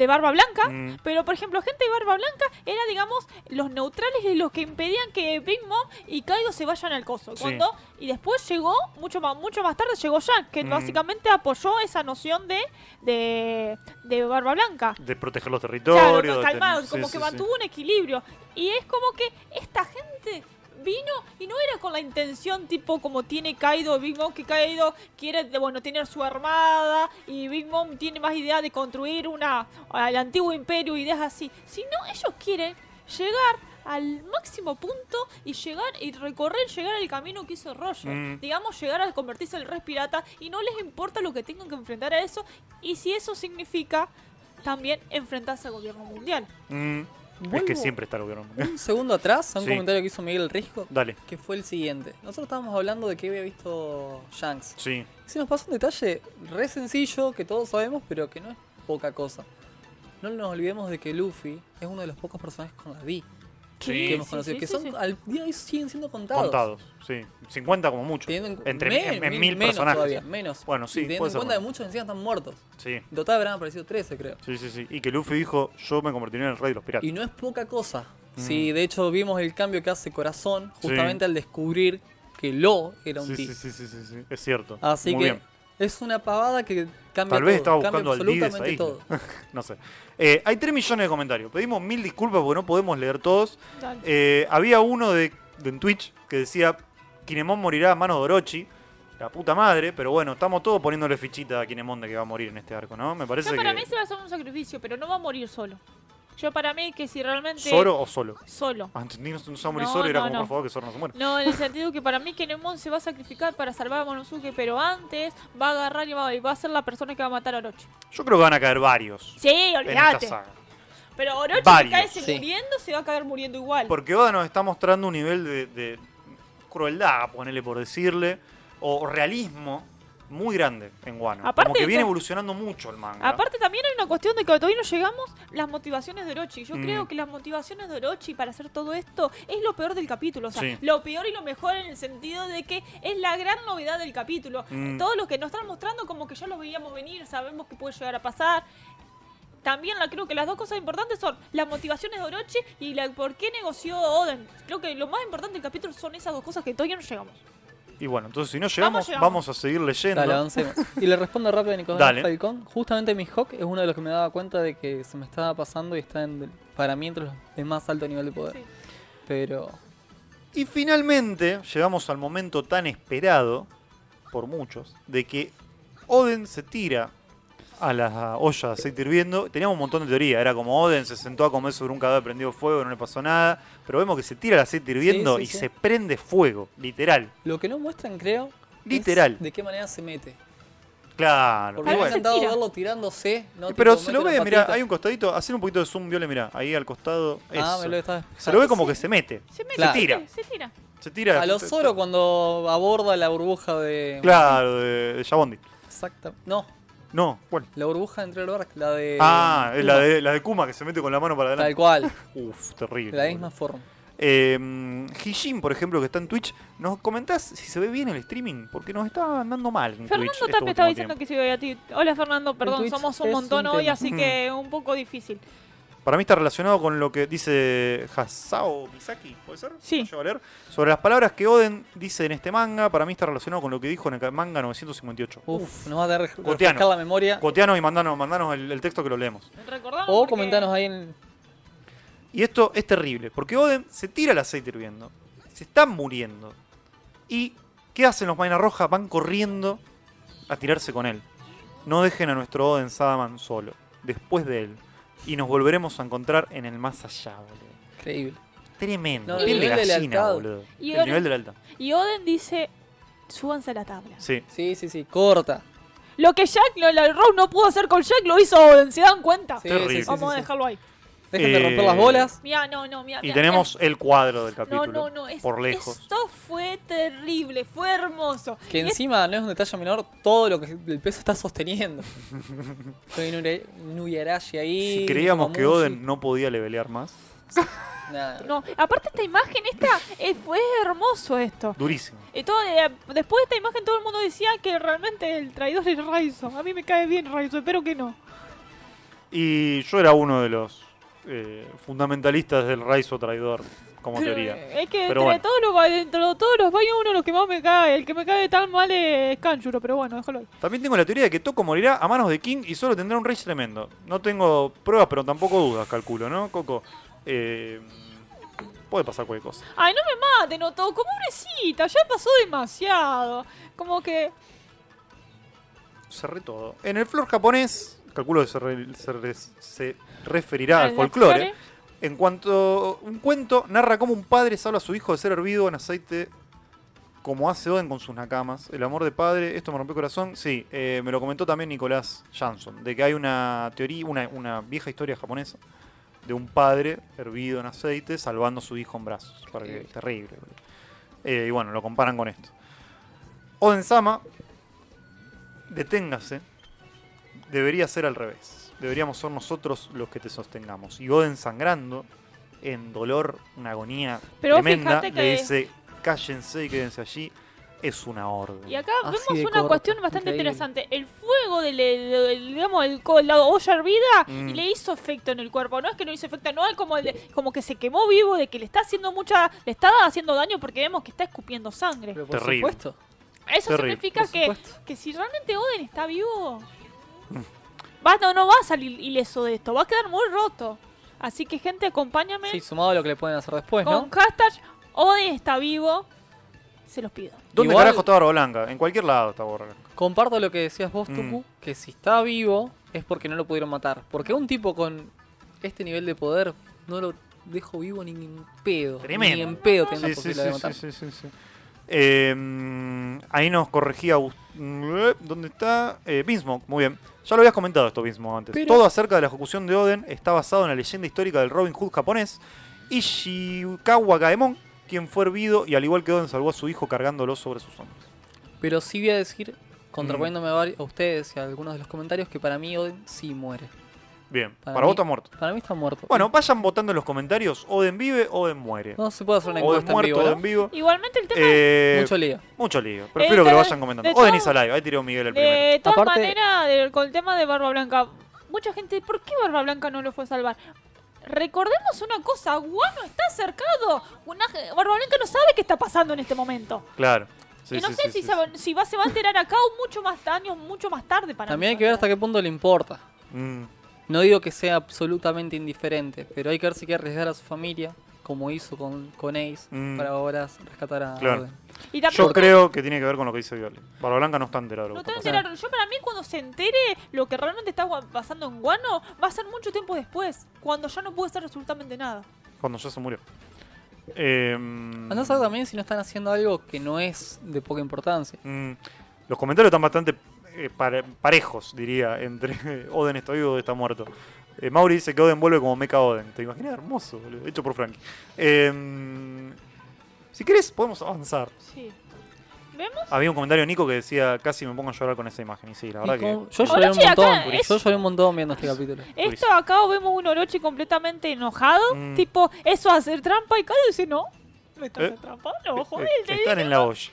de Barba Blanca, Mm. pero, por ejemplo, gente de Barba Blanca era, digamos, los neutrales y los que impedían que Big Mom y Kaido se vayan al coso. Sí. Cuando, y después llegó, mucho más, mucho más tarde llegó Jack, que Mm. básicamente apoyó esa noción de, de, de Barba Blanca. De proteger los Claro, territorios. de calmado, como sí, que sí, mantuvo un equilibrio. Y es como que esta gente vino y no era con la intención tipo como tiene Kaido, Big Mom, que Kaido quiere, bueno, tener su armada y Big Mom tiene más idea de construir una al antiguo imperio, ideas así. Sino ellos quieren llegar al máximo punto y llegar y recorrer, llegar al camino que hizo Roger. Mm. Digamos, llegar a convertirse en el Res Pirata y no les importa lo que tengan que enfrentar a eso y si eso significa también enfrentarse al gobierno mundial. Mm. Es que siempre está el gobierno. mundial. Un segundo atrás, a un Sí. comentario que hizo Miguel Risco, Dale. que fue el siguiente. Nosotros estábamos hablando de que había visto Shanks. Sí. Se nos pasó un detalle re sencillo que todos sabemos, pero que no es poca cosa. No nos olvidemos de que Luffy es uno de los pocos personajes con la D Sí. que hemos conocido, sí, que sí, son sí. al día de hoy siguen siendo contados. Contados. Sí. 50 como mucho. Teniendo en cu- Entre men- en, mil menos personajes. todavía, menos. Bueno, sí, Y teniendo en cuenta que muchos encima están muertos. Sí. En total habrán aparecido 13, creo. Sí, sí, sí. Y que Luffy dijo, yo me convertiré en el rey de los piratas. Y no es poca cosa. Mm. Sí, de hecho vimos el cambio que hace Corazón justamente al descubrir que Lo era un Sí, T. sí, sí, sí, sí, sí. Es cierto. Así Muy que bien. es una pavada que cambia Tal vez todo, estaba cambia buscando al ahí. todo. No sé. Eh, hay 3 millones de comentarios. Pedimos mil disculpas porque no podemos leer todos. Eh, había uno de, de en Twitch que decía Kinemon morirá a manos de Orochi. La puta madre, pero bueno, estamos todos poniéndole fichita a Kinemon de que va a morir en este arco, ¿no? Me parece Yo para que. mí se va a hacer un sacrificio, pero no va a morir solo. Yo para mí que si realmente... ¿Zoro o solo? Solo. Ah, entendí, no se va a morir No, y era no, como, no. por favor, que Zoro no se muera. No, en el sentido que para mí que Nemon se va a sacrificar para salvar a Monosuke, pero antes va a agarrar y va, y va a ser la persona que va a matar a Orochi. Yo creo que van a caer varios Sí, olvídate. Pero Orochi Varios. si cae Sí. muriendo, se va a caer muriendo igual. Porque Oda nos está mostrando un nivel de, de crueldad, ponele por decirle, o realismo muy grande en Wano. Aparte Como que viene evolucionando mucho el manga. Aparte también hay una cuestión de que todavía no llegamos las motivaciones de Orochi. Yo Mm. creo que las motivaciones de Orochi para hacer todo esto es lo peor del capítulo. O sea, Sí. lo peor y lo mejor en el sentido de que es la gran novedad del capítulo. Mm. Todo lo que nos están mostrando como que ya lo veíamos venir, sabemos que puede llegar a pasar. También la, creo que las dos cosas importantes son las motivaciones de Orochi y la, por qué negoció Oden. Creo que lo más importante del capítulo son esas dos cosas que todavía no llegamos. Y bueno, entonces si no llegamos, llegamos. vamos a seguir leyendo. Dale, avancemos. Y le respondo rápido a Nicolás Dale. Falcón. Justamente mi Hawk es uno de los que me daba cuenta de que se me estaba pasando y está en, para mí entre los de más alto nivel de poder. Sí. Pero Y finalmente llegamos al momento tan esperado por muchos de que Oden se tira a la olla de aceite hirviendo, teníamos un montón de teoría. Era como Oden se sentó a comer sobre un cadáver prendido fuego, no le pasó nada. Pero vemos que se tira el aceite hirviendo sí, y sí. se prende fuego, literal. Lo que no muestran, creo, es Literal. de qué manera se mete. Claro. Porque Ahí me bueno. ha se encantado tira. verlo tirándose. ¿no? Pero Tipo, se lo ve, mira, hay un costadito, hacer un poquito de zoom, Viole, mira, ahí al costado. Ah, eso. me lo estaba Se lo ve como sí. que se mete. Se, mete, Claro. se tira. Se tira. Se tira. A los Zoro cuando aborda la burbuja de. Claro, de, de Yabondi. Exacta. No, No, ¿cuál? la burbuja entre el barco, la de. ah, la de, la de Kuma que se mete con la mano para Tal adelante. cual, Uf, terrible. de la misma forma. Eh, Hijin, por ejemplo, que está en Twitch, ¿nos comentás si se ve bien el streaming? Porque nos está andando mal en Fernando Twitch. este también estaba diciendo tiempo. que se veía a ti. Hola Fernando, perdón, somos un montón un hoy, tema. así que un poco difícil. Para mí está relacionado con lo que dice Hasao Misaki, ¿puede ser? Sí. Sobre las palabras que Oden dice en este manga, para mí está relacionado con lo que dijo en el manga 958. Uf, nos va a dar refrescar la memoria. Coteano y mandanos, mandanos el, el texto que lo leemos. Recordamos O porque- comentanos ahí en. Y esto es terrible, porque Oden se tira el aceite hirviendo. Se están muriendo. ¿Y qué hacen los Maina Roja? Van corriendo a tirarse con él. No dejen a nuestro Oden Sadaman solo. Después de él. Y nos volveremos a encontrar en el más allá, boludo. Increíble. Tremendo. No, el de nivel de gallina, lealtad. boludo. Y el ahora- nivel de lealtad. Y Oden dice, súbanse a la tabla. Sí. Sí, sí, sí, corta. Lo que Jack, lo, la Rose no pudo hacer con Jack, lo hizo Oden, ¿se dan cuenta? Sí, Terrible. sí, sí, Vamos sí, a sí. dejarlo ahí. Dejen de Eh, romper las bolas. Mira, no, no, mira. Y tenemos el cuadro del No, capítulo. no, no. es- por lejos. Esto fue terrible, fue hermoso. Que Y es- encima no es un detalle menor todo lo que el peso está sosteniendo. Estoy Nuyarashi ahí. Si creíamos que. Oden no podía levelear más, Nada. No, aparte esta imagen, esta, eh, fue hermoso esto. durísimo. Y todo, eh, después de esta imagen todo el mundo decía que realmente el traidor es Raizo. A mí me cae bien Raizo, espero que no. Y yo era uno de los eh, fundamentalistas del Raizo traidor, como teoría. Es que Pero entre bueno. todos los, dentro de todos los baños uno de los que más me cae, el que me cae tan mal es Kanjuro, pero bueno, déjalo ahí. También tengo la teoría de que Toko morirá a manos de King y solo tendrá un rage tremendo. No tengo pruebas, pero tampoco dudas, calculo, ¿no, Coco? Eh, puede pasar cualquier cosa. Ay, no me maten, Otoko, pobrecita, ya pasó demasiado. Como que... Cerré todo. En el flor japonés, calculo que se re- se referirá al folclore. En cuanto un cuento narra cómo un padre salva a su hijo de ser hervido en aceite como hace Oden con sus nakamas. El amor de padre, esto me rompió el corazón. Sí, eh, me lo comentó también Nicolás Jansson, de que hay una teoría, una, una vieja historia japonesa de un padre hervido en aceite salvando a su hijo en brazos. Para que, terrible. Eh, y bueno, lo comparan con esto. Oden Sama, deténgase. Debería ser al revés. Deberíamos ser nosotros los que te sostengamos. Y Oden sangrando, en dolor, una agonía Pero tremenda, fíjate que- le dice, cállense y quédense allí. Es una orden. Y acá Así vemos una cuestión bastante increíble. interesante. El fuego del, del- del- digamos, el, la olla hervida Mm. y le hizo efecto en el cuerpo. No es que no hizo efecto, no es como, el de- como que se quemó vivo, de que le está haciendo mucha, le está haciendo daño porque vemos que está escupiendo sangre. Pero por Terrible. supuesto. Eso Terrible. significa Por que, supuesto. que si realmente Oden está vivo, Mm. Va, no, no va a salir ileso de esto, va a quedar muy roto. Así que gente, acompáñame Sí, sumado a lo que le pueden hacer después, con ¿no? hashtag Oden está vivo. Se los pido. ¿Dónde Igual- carajo está Barba Blanca? En cualquier lado está Barba Blanca. Comparto lo que decías vos, Mm. Tuku, que si está vivo es porque no lo pudieron matar. Porque un tipo con este nivel de poder no lo dejo vivo ni en pedo. Tremendo. Ni en pedo tiene Sí, la sí, posibilidad de sí, matar. sí, sí, sí, sí. Eh, mm, ahí nos corregía Agust- eh, ¿Dónde está? Eh, Binsmoke, muy bien. Ya lo habías comentado esto mismo antes. Pero- Todo acerca de la ejecución de Oden está basado en la leyenda histórica del Robin Hood japonés Ishikawa Gaemon, quien fue hervido y al igual que Oden salvó a su hijo cargándolo sobre sus hombros. Pero sí voy a decir, Mm. contraponiéndome vari- a ustedes y a algunos de los comentarios, que para mí Oden sí muere. Bien, Para para, mí- vos está muerto. Para mí está muerto. Bueno, vayan votando en los comentarios. Oden vive, Oden muere. no se puede hacer una Oden encuesta en muerto, vivo, ¿no? Oden vivo. Igualmente el tema Eh, Mucho lío. mucho lío. Prefiero Eh, que lo vayan comentando. de Oden y Live. Ahí tiró Miguel el primero. De todas Aparte- maneras, con el tema de Barba Blanca, mucha gente, ¿por qué Barba Blanca no lo fue a salvar? Recordemos una cosa, Guano está cercado. Una- Barba Blanca no sabe qué está pasando en este momento. Claro. Sí, y no sí, sé sí, si, sí, se, va- si va, se va a enterar acá o mucho más años, mucho más tarde para También hay que ver hasta qué punto le importa. Mm. No digo que sea absolutamente indiferente, pero hay que ver si quiere arriesgar a su familia como hizo con, con Ace, Mm. para ahora rescatar a Claro. Oden. Y también Yo creo que tiene que ver con lo que dice Viole. Barba Blanca no está enterado de lo No que está enterar. Yo para mí cuando se entere lo que realmente está pasando en Guano va a ser mucho tiempo después, cuando ya no puede ser absolutamente nada. Cuando ya se murió. Eh, Andá a saber también si no están haciendo algo que no es de poca importancia. mm, los comentarios están bastante eh, pare- parejos, diría, entre Oden está vivo o está muerto. Eh, Mauri dice que Oden vuelve como Mecha Oden. ¿Te imaginas? Hermoso, boludo. Hecho por Frankie. Eh, si querés, podemos avanzar. Sí. ¿Vemos? Había un comentario de Nico que decía casi me pongo a llorar con esa imagen. Y sí, la verdad que. yo Orochi lloré un montón, es- yo lloré un montón viendo este capítulo. Esto acá vemos un Orochi completamente enojado, Mm. tipo, eso es hacer trampa y Kaido dice, no, no estás Eh, haciendo trampa, no, joder, Eh, te están en la olla.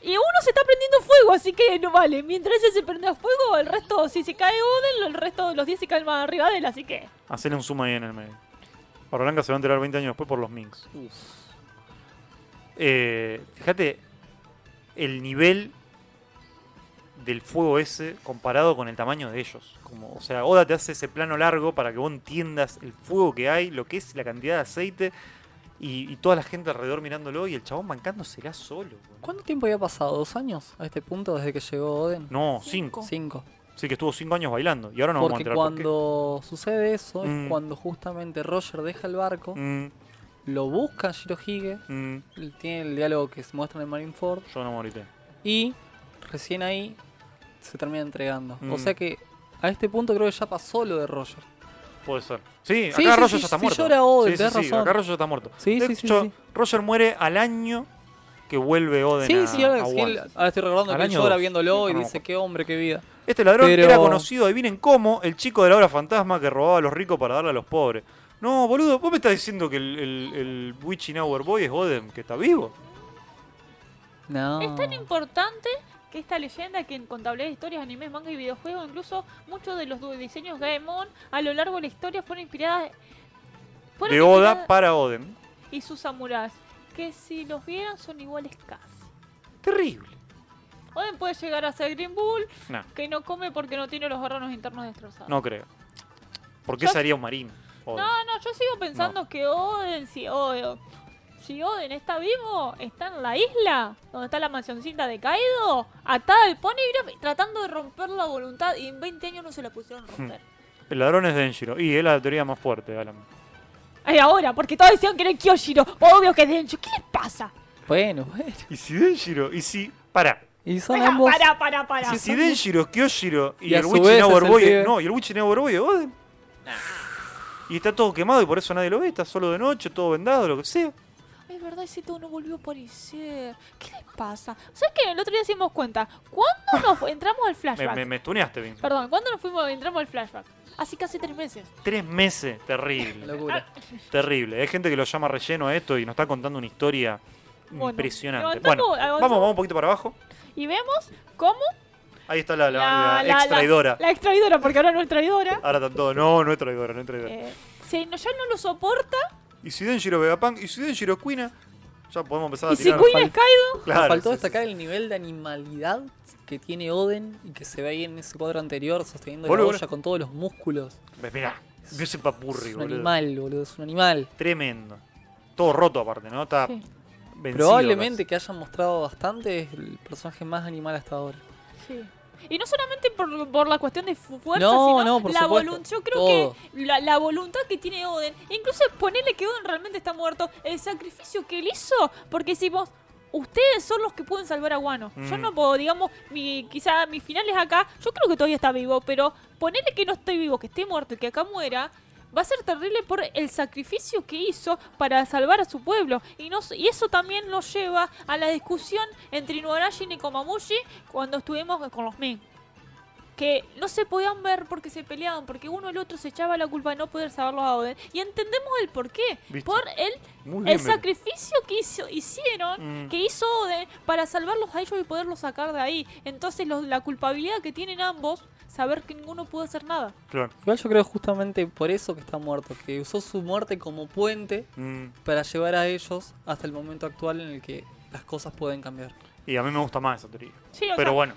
Y uno se está prendiendo fuego, así que no vale. Mientras ese se prende a fuego, el resto, si se cae Oden, el resto de los 10 se caen más arriba de él, así que... Hacerle un zoom ahí en el medio. Blanca se va a enterar 20 años después por los Minks. Eh, fíjate el nivel del fuego ese comparado con el tamaño de ellos. Como, o sea, Oda te hace ese plano largo para que vos entiendas el fuego que hay, lo que es la cantidad de aceite y, y toda la gente alrededor mirándolo y el chabón bancándosela solo. ¿Cuánto tiempo había pasado? ¿Dos años a este punto desde que llegó Oden? No, Cinco. cinco. Sí, que estuvo cinco años bailando y ahora no vamos a Porque enterar por cuando sucede eso Mm. es cuando justamente Roger deja el barco, qué. Mm, lo busca Shirohige, mm, tiene el diálogo que se muestra en Marineford yo no morité. y recién ahí se termina entregando. Mm. O sea que a este punto creo que ya pasó lo de Roger. Puede ser. Sí, Sí, acá sí, Roger sí, ya está sí, muerto. llora Oden, sí, sí, tenés sí, razón. acá Roger ya está muerto. Sí, de sí, sí, hecho, sí. Roger muere al año que vuelve Oden Sí, a, sí, ahora, a él- ahora estoy recordando Al que llora dos. viéndolo y No, dice, no. qué hombre, qué vida. Este ladrón Pero- era conocido, adivinen cómo, el chico de la obra fantasma que robaba a los ricos para darle a los pobres. No, boludo, vos me estás diciendo que el, el, el Witching Hour Boy es Oden, que está vivo. No. Es tan importante que esta leyenda que en contabilidad de historias, animes, manga y videojuegos, incluso muchos de los diseños Gaemon a lo largo de la historia fueron inspiradas... fueron De Oda inspiradas- para Oden. Y sus samuráis, que si los vieran son iguales casi. Terrible. Oden puede llegar a ser Green Bull, que no come porque no tiene los órganos internos destrozados. no creo. ¿Por qué Yo- sería un marín? Oden? No, no, yo sigo pensando que Oden, si Oden, si Oden está vivo, está en la isla, donde está la mansioncita de Kaido, atada al Ponygraph, tratando de romper la voluntad, y en 20 años no se la pusieron Hmm. romper. El ladrón es Denjiro. Y es la teoría más fuerte, Alan. Ay, ahora, porque todos decían que era Kyoshiro, obvio que es Dencho, ¿qué les pasa? Bueno, bueno. ¿Y si Denjiro? ¿Y si...? Pará. Y son Para, ambos... para, para, para. Si, si Denjiro es Kyoshiro y, Y a el el Boy no, y el Hour Boy es Oden. Y está todo quemado y por eso nadie lo ve, está solo de noche, todo vendado, lo que sea. Es verdad, ese todo no volvió a aparecer. ¿Qué les pasa? ¿Sabes qué? El otro día nos dimos cuenta. ¿Cuándo nos entramos al Me, flashback? me, me estuneaste, Vince. Perdón, ¿cuándo nos fuimos, entramos al flashback? Hace casi tres meses. Tres meses, terrible. Locura. Terrible. Hay gente que lo llama relleno a esto y nos está contando una historia Bueno, impresionante. Bueno, vamos, vamos un poquito para abajo. Y vemos cómo Ahí está la, la, la ex traidora. La, ex traidora, porque ahora no es traidora. Ahora están todos. No, no es traidora, no es traidora. Eh, se- no- ya no lo soporta. Y si Denjiro Vegapunk, y si Denjiro es Quina, ya podemos empezar a Y si tirar. Queen es Kaido. Claro, Faltó sí, destacar el nivel de animalidad que tiene Oden y que se ve ahí en ese cuadro anterior sosteniendo Boludo, la boludo. olla con todos los músculos. Mirá, ve ese papurri, es un boludo. animal, boludo, es un animal. Tremendo. Todo roto aparte, ¿no? Está Sí, vencido Probablemente casi. que hayan mostrado bastante es el personaje más animal hasta ahora. sí. Y no solamente por, por la cuestión de fu- fuerza, No, sino no, por la voluntad. Yo creo Todo. que la, la voluntad que tiene Oden, incluso ponerle que Oden realmente está muerto, el sacrificio que él hizo, porque si vos, ustedes son los que pueden salvar a Wano. Yo Mm. no puedo, digamos, mi, quizá mi final es acá, yo creo que todavía está vivo, pero ponerle que no estoy vivo, que esté muerto y que acá muera. Va a ser terrible por el sacrificio que hizo para salvar a su pueblo. Y, eso también nos lleva a la discusión entre Inuarashi y Nekomamushi cuando estuvimos con los Ming que no se podían ver porque se peleaban, porque uno el otro se echaba la culpa de no poder salvarlos a Oden. Y entendemos el por qué. ¿Viste? Por el, bien, el sacrificio que hizo- hicieron, Mm. que hizo Oden para salvarlos a ellos y poderlos sacar de ahí. Entonces los- la culpabilidad que tienen ambos, saber que ninguno pudo hacer nada. Claro. Igual yo creo justamente por eso que está muerto, que usó su muerte como puente Mm. para llevar a ellos hasta el momento actual en el que las cosas pueden cambiar. Y a mí me gusta más esa teoría. Sí, o Pero sea, bueno,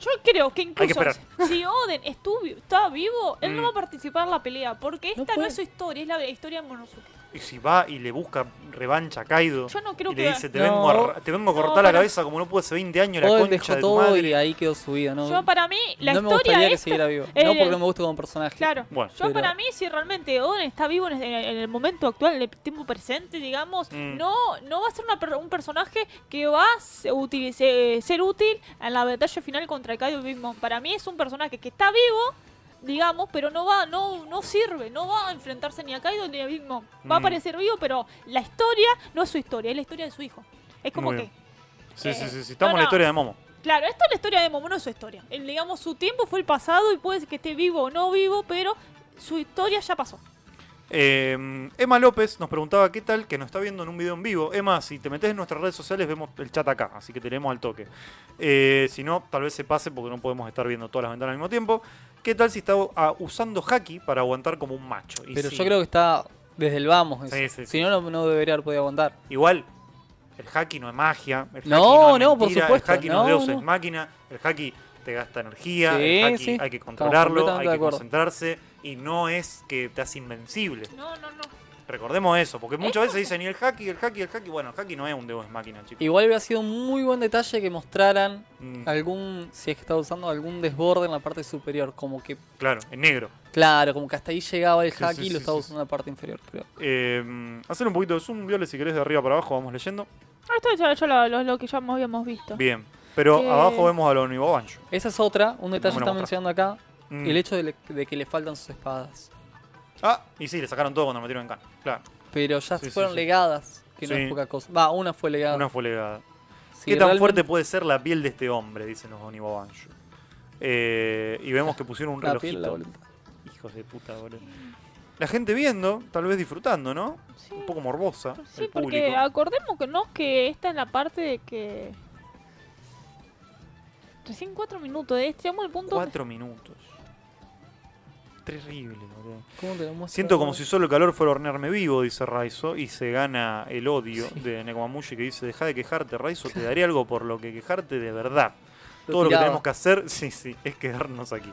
Yo creo que incluso si Oden estuvo, está vivo, él no Mm. va a participar en la pelea, porque No esta no, puede. es su historia, es la historia de Monosuke. Y si va y le busca revancha a Kaido Yo no creo y que. le dice, te, No. vengo a, te vengo a No, cortar la para- cabeza como no pude hace 20 años la Oden concha dejó de tu todo madre. y ahí quedó su vida, ¿no? Yo, para mí, la no me historia gustaría que siguiera vivo. el- no porque no me guste como personaje. Claro. Bueno. Yo Pero- para mí, si realmente Oden está vivo en, el momento actual, en el tiempo presente, digamos, Mm. no, no va a ser una per- un personaje que va a se- utili- se- ser útil en la batalla final contra Kaido y Big Mom. Para mí es un personaje que está vivo, digamos, pero no va, no, no sirve, no va a enfrentarse ni a Kaido ni a Big Mom. Va a Mm. aparecer vivo, pero la historia no es su historia, es la historia de su hijo. Es como Muy que. Sí, Eh, sí, sí, sí. Estamos no, en la historia de Momo. claro, esta es la historia de Momo, no es su historia. El, digamos, su tiempo fue el pasado y puede ser que esté vivo o no vivo, pero su historia ya pasó. Eh, Emma López nos preguntaba qué tal que nos está viendo en un video en vivo. Emma, si te metes en nuestras redes sociales, vemos el chat acá, así que te leemos al toque. Eh, si no, tal vez se pase porque no podemos estar viendo todas las ventanas al mismo tiempo. ¿Qué tal si está ah, usando haki para aguantar como un macho? Y Pero sí, yo creo que está desde el vamos. eso. Sí, sí, Si sí. no, no, no debería haber podido aguantar. Igual, el haki no es magia. El haki No, es no, por mentira, supuesto, El haki no, no, es Deus no. máquina. El haki te gasta energía. Sí, el haki sí, hay que controlarlo, hay que concentrarse. Y no es que te hace invencible. No, no, no. Recordemos eso, porque muchas veces dicen, y el haki, el haki, el haki. Bueno, el haki no es un Deus máquina, chicos. Igual hubiera sido un muy buen detalle que mostraran Mm, algún, si es que estaba usando algún desborde en la parte superior. Como que, claro, en negro. claro, como que hasta ahí llegaba el Sí, hack sí, y sí, lo estaba sí, usando en la parte inferior. Pero Eh, hacer un poquito de zoom, Viole, si querés de arriba para abajo, vamos leyendo. Ah, Esto ya, ya lo, lo- lo que ya habíamos visto. Bien, pero Eh, abajo vemos a los Nibobancho. esa es otra, un detalle que está mencionando acá. Mm. El hecho de, le- de que le faltan sus espadas. Ah, y sí, le sacaron todo cuando lo metieron en can. Claro, Pero ya Sí, fueron sí. legadas, que no es poca cosa. Va, una fue legada. una fue legada. Si ¿Qué tan realmente- fuerte puede ser la piel de este hombre? Dicen los Onibobancho. Eh, y vemos que pusieron un La piel, la relojito. voluntad. Hijos de puta, boludo. La gente viendo, tal vez disfrutando, ¿no? Sí. Un poco morbosa. Sí, el porque público. acordemos que no que esta es la parte de que recién cuatro minutos, eh, estamos al punto de- Cuatro minutos. Terrible, boludo. ¿Cómo te lo muestro? Siento como si solo el calor fuera hornearme vivo, dice Raizo, y se gana el odio Sí. de Nekomamushi que dice, deja de quejarte, Raizo, te daré algo por lo que quejarte de verdad. Lo Todo lo que tenemos que hacer, sí, sí, es quedarnos aquí.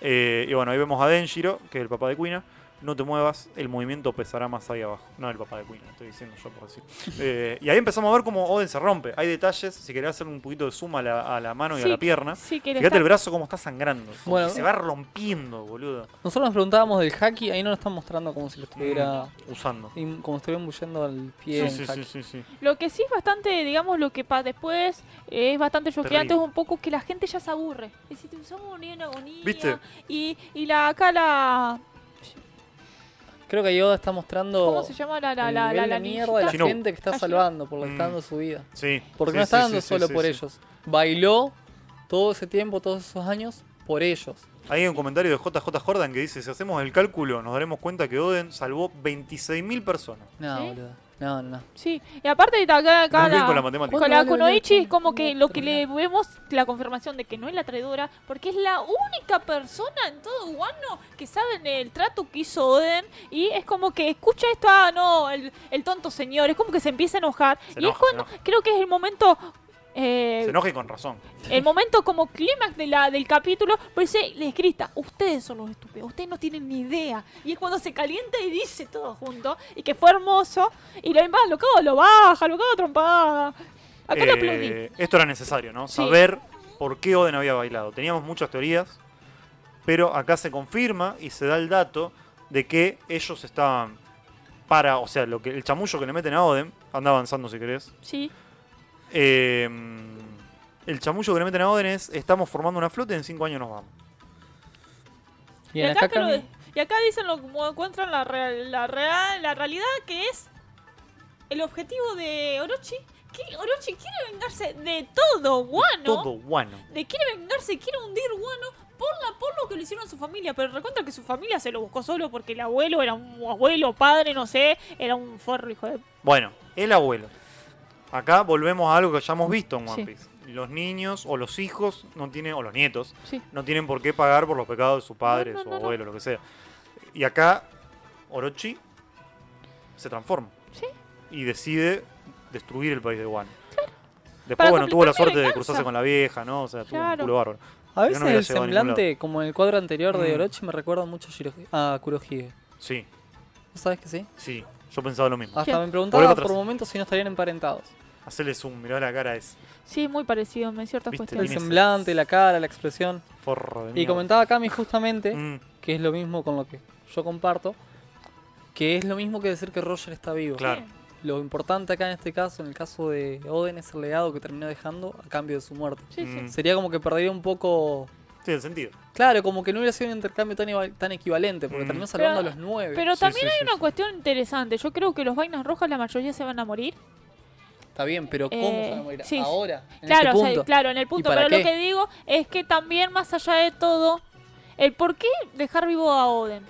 Eh, y bueno, ahí vemos a Denjiro, que es el papá de Kuina. No te muevas, el movimiento pesará más ahí abajo. No el papá de Kuina, estoy diciendo yo por decir. Eh, y ahí empezamos a ver cómo Oden se rompe. Hay detalles, si querés hacer un poquito de suma a la, a la mano y a la pierna. Sí, Fíjate el brazo cómo está sangrando. como Bueno. que se va rompiendo, boludo. Nosotros nos preguntábamos del haki, ahí no lo están mostrando como si lo estuviera. Usando. im- Como si estuviera embulliendo al pie. Sí, en sí, haki. sí, sí, sí. Lo que sí es bastante, digamos, lo que pa después es bastante choqueante es un poco que la gente ya se aburre. Es decir, somos en agonía. ¿Viste? Y, y la acá la. Creo que Yoda está mostrando. ¿Cómo se llama la la el la nivel la, de la mierda de la? Shinobu. gente que está salvando por lo que Mm. está dando su vida. Sí. Porque sí, no está sí, dando sí, solo sí, por sí. ellos. Bailó todo ese tiempo, todos esos años, por ellos. Hay un comentario de JJ Jordan que dice, si hacemos el cálculo, nos daremos cuenta que Oden salvó 26.000 personas. No, ¿Sí? boludo. No, no. Sí, y aparte de acá, acá la- con la matemática. Con la Kunoichi es como que lo que le vemos la confirmación de que no es la traidora, porque es la única persona en todo Wano que sabe el trato que hizo Oden y es como que escucha esto, ah, no, el, el tonto señor, es como que se empieza a enojar Se y enoja, es cuando creo que es el momento eh, Se enoja y con razón. el momento como clímax de la, del capítulo, pues dice, le grita, ustedes son los estúpidos, ustedes no tienen ni idea. Y es cuando se calienta y dice todo junto, y que fue hermoso, y lo demás lo cago, lo baja, lo cago a trompada. Acá lo aplaudí. Eh, esto era necesario, ¿no? Sí. Saber por qué Oden había bailado. Teníamos muchas teorías, pero acá se confirma y se da el dato de que ellos estaban para, o sea, lo que el chamullo que le meten a Oden, anda avanzando si querés. Sí, eh, el chamullo que le meten a Oden es, estamos formando una flota y en cinco años nos vamos. Y acá, acá, que lo- Cami- y acá dicen lo como encuentran la, real- la, real, la realidad que es el objetivo de Orochi. Que Orochi quiere vengarse de todo, Wano. Todo guano. de quiere vengarse, quiere hundir Guano por, la, por lo que le hicieron a su familia. Pero recuerda que su familia se lo buscó solo porque el abuelo era un abuelo, padre, no sé, era un forro, hijo de. Bueno, el abuelo. Acá volvemos a algo que ya hemos visto en One Sí. Piece. Los niños o los hijos no tienen, o los nietos, Sí. no tienen por qué pagar por los pecados de su padre, No, no, su no, no. abuelo, lo que sea. Y acá Orochi se transforma Sí. y decide destruir el país de Wano. Después, Para bueno, tuvo la suerte de cruzarse con la vieja, ¿no? O sea, tuvo un culo bárbaro. A veces el semblante, como en el cuadro anterior de Mm. Orochi, me recuerda mucho a, Kurohige. Sí. ¿Vos sabés que sí? Sí, yo pensaba lo mismo. Hasta ¿Quién? me preguntaba por atrás. momentos si no estarían emparentados. Hacerle zoom, mirá la cara es Sí, muy parecido en ciertas ¿Viste? El cuestiones. Tiene semblante, la cara, la expresión. forro de Y mierda. comentaba Cami justamente, Mm, que es lo mismo con lo que yo comparto, que es lo mismo que decir que Roger está vivo. Claro. Lo importante acá en este caso, en el caso de Oden, es el legado que terminó dejando a cambio de su muerte. Sí, sí. Mm. Sería como que perdería un poco... Tiene sentido. Claro, como que no hubiera sido un intercambio tan, tan equivalente, porque Mm. terminó salvando Pero- a los nueve. Pero Sí, también sí, hay sí, una sí. cuestión interesante. Yo creo que los vainas rojas, la mayoría se van a morir. Está bien, pero ¿cómo Eh, se van a morir? sí, Ahora, en Claro, este o sea, punto. claro, en el punto. Pero qué? lo que digo es que también, más allá de todo, el por qué dejar vivo a Oden.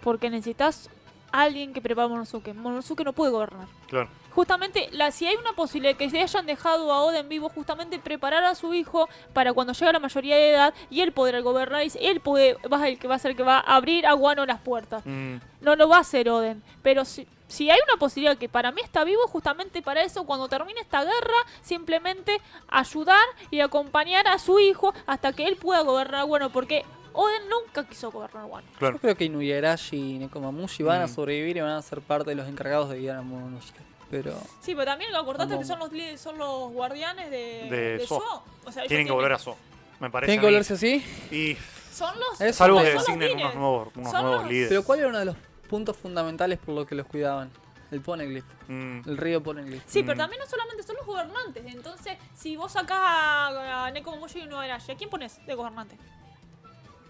Porque necesitas alguien que prepare a Monosuke. Monosuke no puede gobernar. Claro. Justamente, la, si hay una posibilidad que se hayan dejado a Oden vivo, justamente preparar a su hijo para cuando llegue a la mayoría de edad y él poder gobernar y él puede, va a ser el que va a ser el que va a abrir a Guano las puertas. Mm, No lo va a hacer Oden. Pero si, si hay una posibilidad que para mí está vivo, justamente para eso, cuando termine esta guerra, simplemente ayudar y acompañar a su hijo hasta que él pueda gobernar Guano. Porque Oden nunca quiso gobernar Guano. claro. Yo creo que Inuyarashi y Nekomamushi van a Mm. sobrevivir y van a ser parte de los encargados de guiar a Momonosuke. Pero Sí, pero también lo acordate Como- que son los, líderes- son los guardianes de, De de Zo. Zo. O sea, ellos Tienen que volver a So. Me parece. tienen que volverse así. Y Son los. Salvo que designen unos nuevos, unos nuevos los- líderes. Pero ¿cuál era uno de los puntos fundamentales por lo que los cuidaban? El Poneglyph, Mm, el río Poneglyph. Sí, Mm. pero también no solamente son los gobernantes. Entonces, si vos sacás a, a Nekomamushi y Nuerashi, ¿a quién pones de gobernante?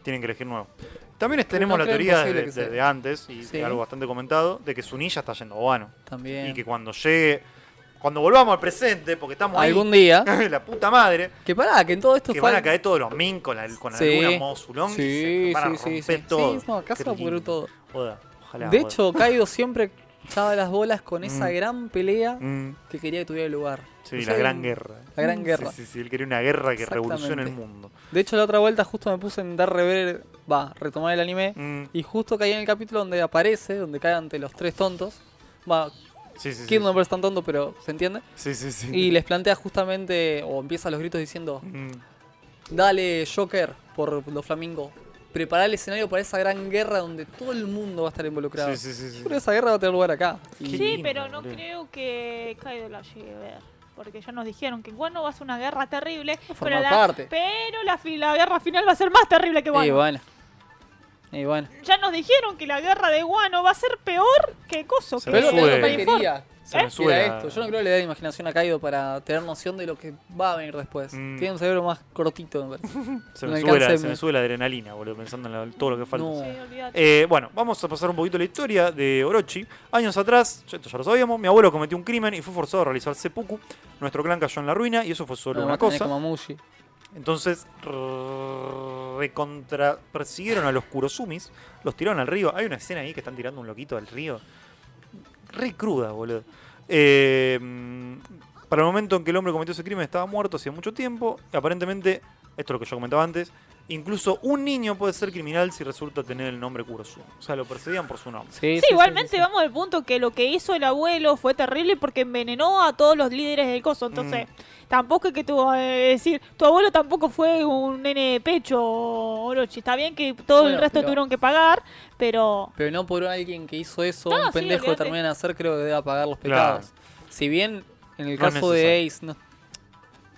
tienen que elegir nuevo. También es- tenemos no la teoría imposible de, que sea. de- de antes, y Sí. de algo bastante comentado, de que Sunilla está yendo a Wano. También. Y que cuando llegue, cuando volvamos al presente, porque estamos ahí, Algún día. la puta madre, que pará, que en todo esto que fue. van a caer todos los min con, la, con Sí. alguna y se van a romper sí. todo. Sí, no, acá se Qué va a pudrir lindo. todo. Joda, ojalá. De hecho, Kaido siempre echaba las bolas con esa Mm. gran pelea Mm, que quería que tuviera lugar. sí, No la sé, gran guerra. La gran guerra. Sí, sí, sí, él quería una guerra que revolucione el Exactamente. mundo. De hecho, la otra vuelta justo me puse en dar rever, va, retomar el anime. Mm, Y justo caí en el capítulo donde aparece, donde cae ante los tres tontos. Va, sí, sí, sí. Kid no parece tan tonto, pero se entiende. Sí, sí, sí. Y les plantea justamente, o empieza los gritos diciendo, Mm, dale Joker por los flamingos. Preparar el escenario para esa gran guerra donde todo el mundo va a estar involucrado. sí, sí, sí, que esa guerra va a tener lugar acá. Y- Sí, pero no creo que Kaido la llegue a ver. Porque ya nos dijeron que Guano va a ser una guerra terrible. Pero la, parte. pero la, guerra final va a ser más terrible que Y Guano. bueno. Y bueno. Ya nos dijeron que la guerra de Guano va a ser peor que Coso. Se que Pero Se esto. Yo no creo que le dé imaginación a Kaido para tener noción de lo que va a venir después. Mm. Tiene un cerebro más cortito, me parece. Se no me, sube la, alcancé, se me- me sube la adrenalina, boludo, pensando en la- todo lo que falta. No. Sí, olvídate. Eh, bueno, vamos a pasar un poquito la historia de Orochi. Años atrás, esto ya lo sabíamos, mi abuelo cometió un crimen y fue forzado a realizar seppuku. Nuestro clan cayó en la ruina y eso fue solo No, una cosa. Entonces, recontra persiguieron a los Kurosumis, los tiraron al río. Hay una escena ahí que están tirando un loquito al río. Re cruda, boludo. Eh, para el momento en que el hombre cometió ese crimen estaba muerto hacía mucho tiempo. Y aparentemente, esto es lo que yo comentaba antes, incluso un niño puede ser criminal si resulta tener el nombre Kurosumi. O sea, lo perseguían por su nombre. Sí, Sí, igualmente vamos al punto que lo que hizo el abuelo fue terrible porque envenenó a todos los líderes del coso. Entonces, Mm. tampoco es que tu, eh, decir, tu abuelo tampoco fue un nene de pecho, Orochi. Está bien que todo Bueno, el resto pero- tuvieron que pagar, pero Pero no por alguien que hizo eso, No, un sí, pendejo que termina de hacer, creo que debe pagar los Claro. pecados. Si bien en el No caso de. Ace no,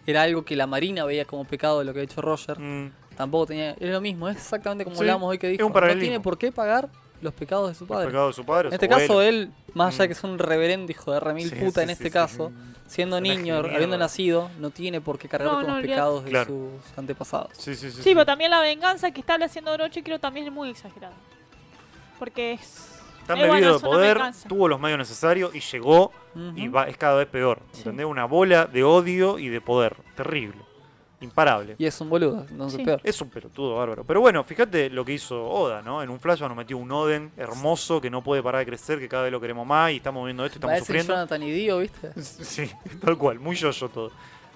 era algo que la Marina veía como pecado de lo que ha hecho Roger, Mm, tampoco tenía. Es lo mismo, es exactamente como Sí, hablábamos hoy que es dijo. un no tiene por qué pagar los pecados de su padre. pecado de su padre. En este caso, él, más allá Mm. que es un reverendo hijo de remil Sí, puta sí, en este sí, caso, sí. siendo niño, habiendo nacido, no tiene por qué cargar No, con no, los pecados de Claro. sus antepasados. Sí, sí, sí. sí, pero también la venganza que está haciendo Orochi creo también es muy exagerada. Porque es... Tan Eh, bueno, bebido de poder, tuvo los medios necesarios y llegó y va, es cada vez peor. Sí. ¿Entendés? Una bola de odio y de poder. Terrible. Imparable. Y es un boludo, entonces Sí. peor. Es un pelotudo bárbaro. Pero bueno, fíjate lo que hizo Oda, ¿no? En un flash nos metió un Oden hermoso que no puede parar de crecer, que cada vez lo queremos más y estamos viendo esto y estamos Parece sufriendo. Jonathan y Dio, ¿viste? Sí, tal cual, muy yo-yo todo.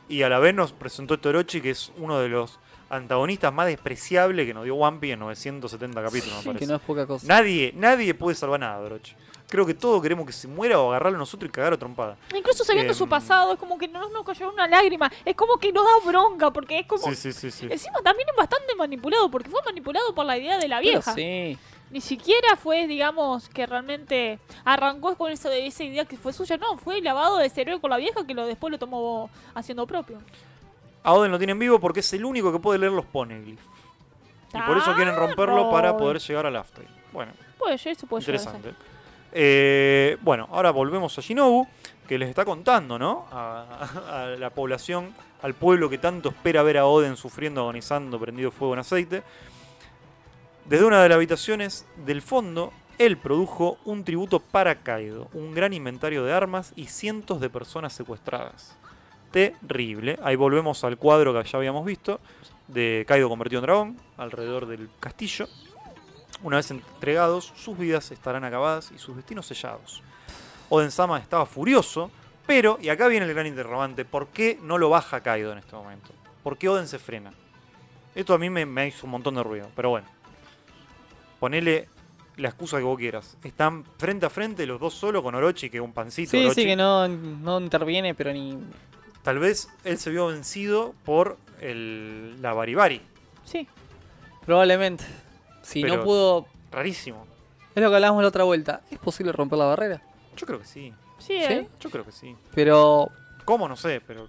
Y a la vez nos presentó Torochi, que es uno de los antagonistas más despreciables que nos dio One Piece en 970 capítulos, me parece. Que no es poca cosa. Nadie, nadie puede salvar nada, Orochi. Creo que todos queremos que se muera o agarrarlo a nosotros y cagar a trompada. Incluso sabiendo su Em. pasado, es como que no nos cayó una lágrima. Es como que nos da bronca, porque es como... Sí, sí, sí, sí. Encima también es bastante manipulado, porque fue manipulado por la idea de la Pero vieja. sí. Ni siquiera fue, digamos, que realmente arrancó con eso esa idea que fue suya. No, fue lavado de cerebro con la vieja que lo después lo tomó haciendo propio. A Oden lo tienen vivo porque es el único que puede leer los poneglyphs. Y por eso quieren romperlo para poder llegar al Afterlife. Bueno, Puede llegar a ser. interesante. Eh, bueno, ahora volvemos a Shinobu, que les está contando, ¿no? A, a la población, al pueblo que tanto espera ver a Oden sufriendo, agonizando, prendido fuego en aceite. Desde una de las habitaciones del fondo, él produjo un tributo para Kaido, un gran inventario de armas y cientos de personas secuestradas. Terrible. Ahí volvemos al cuadro que ya habíamos visto, de Kaido convertido en dragón, alrededor del castillo. Una vez entregados, sus vidas estarán acabadas y sus destinos sellados. Oden Sama estaba furioso, pero, y acá viene el gran interrogante, ¿por qué no lo baja Kaido en este momento? ¿Por qué Oden se frena? Esto a mí me, me hizo un montón de ruido, pero bueno. Ponele la excusa que vos quieras. Están frente a frente los dos solo con Orochi, que es un pancito. Sí, Orochi. sí, que no, no interviene, pero ni. Tal vez él se vio vencido por el, la Baribari. Sí. Probablemente. Si Pero- no pudo. Rarísimo. Es lo que hablábamos la otra vuelta. ¿Es posible romper la barrera? Yo creo que sí. Sí, ¿Sí? eh. Yo creo que sí. Pero. ¿Cómo? No sé, pero.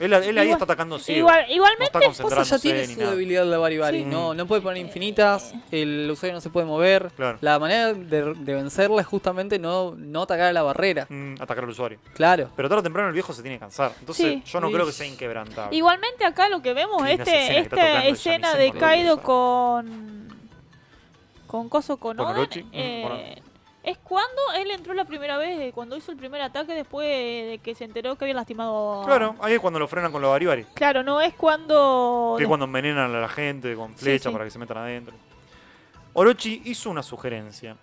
Él, él ahí Igual- está atacando ciego. Igual, no igualmente, está concentrándose ya tiene su nada. debilidad la Baribari. Sí. No, no puede poner infinitas. El usuario no se puede mover. Claro. La manera de, de vencerla es justamente no, no atacar a la barrera. Mm, atacar al usuario. Claro. Pero tarde o temprano el viejo se tiene que cansar. Entonces, Sí. yo no creo que sea inquebrantable. igualmente acá lo que vemos, esa este, esta escena de Kaido con... Con Coso con Con Oden. Mm, eh, bueno. Es cuando él entró la primera vez, eh, cuando hizo el primer ataque después de que se enteró que había lastimado a... Claro, ahí es cuando lo frenan con los Baribari. Claro, no es cuando... Que es cuando envenenan a la gente con Sí, sí. para que se metan adentro. Orochi hizo una sugerencia.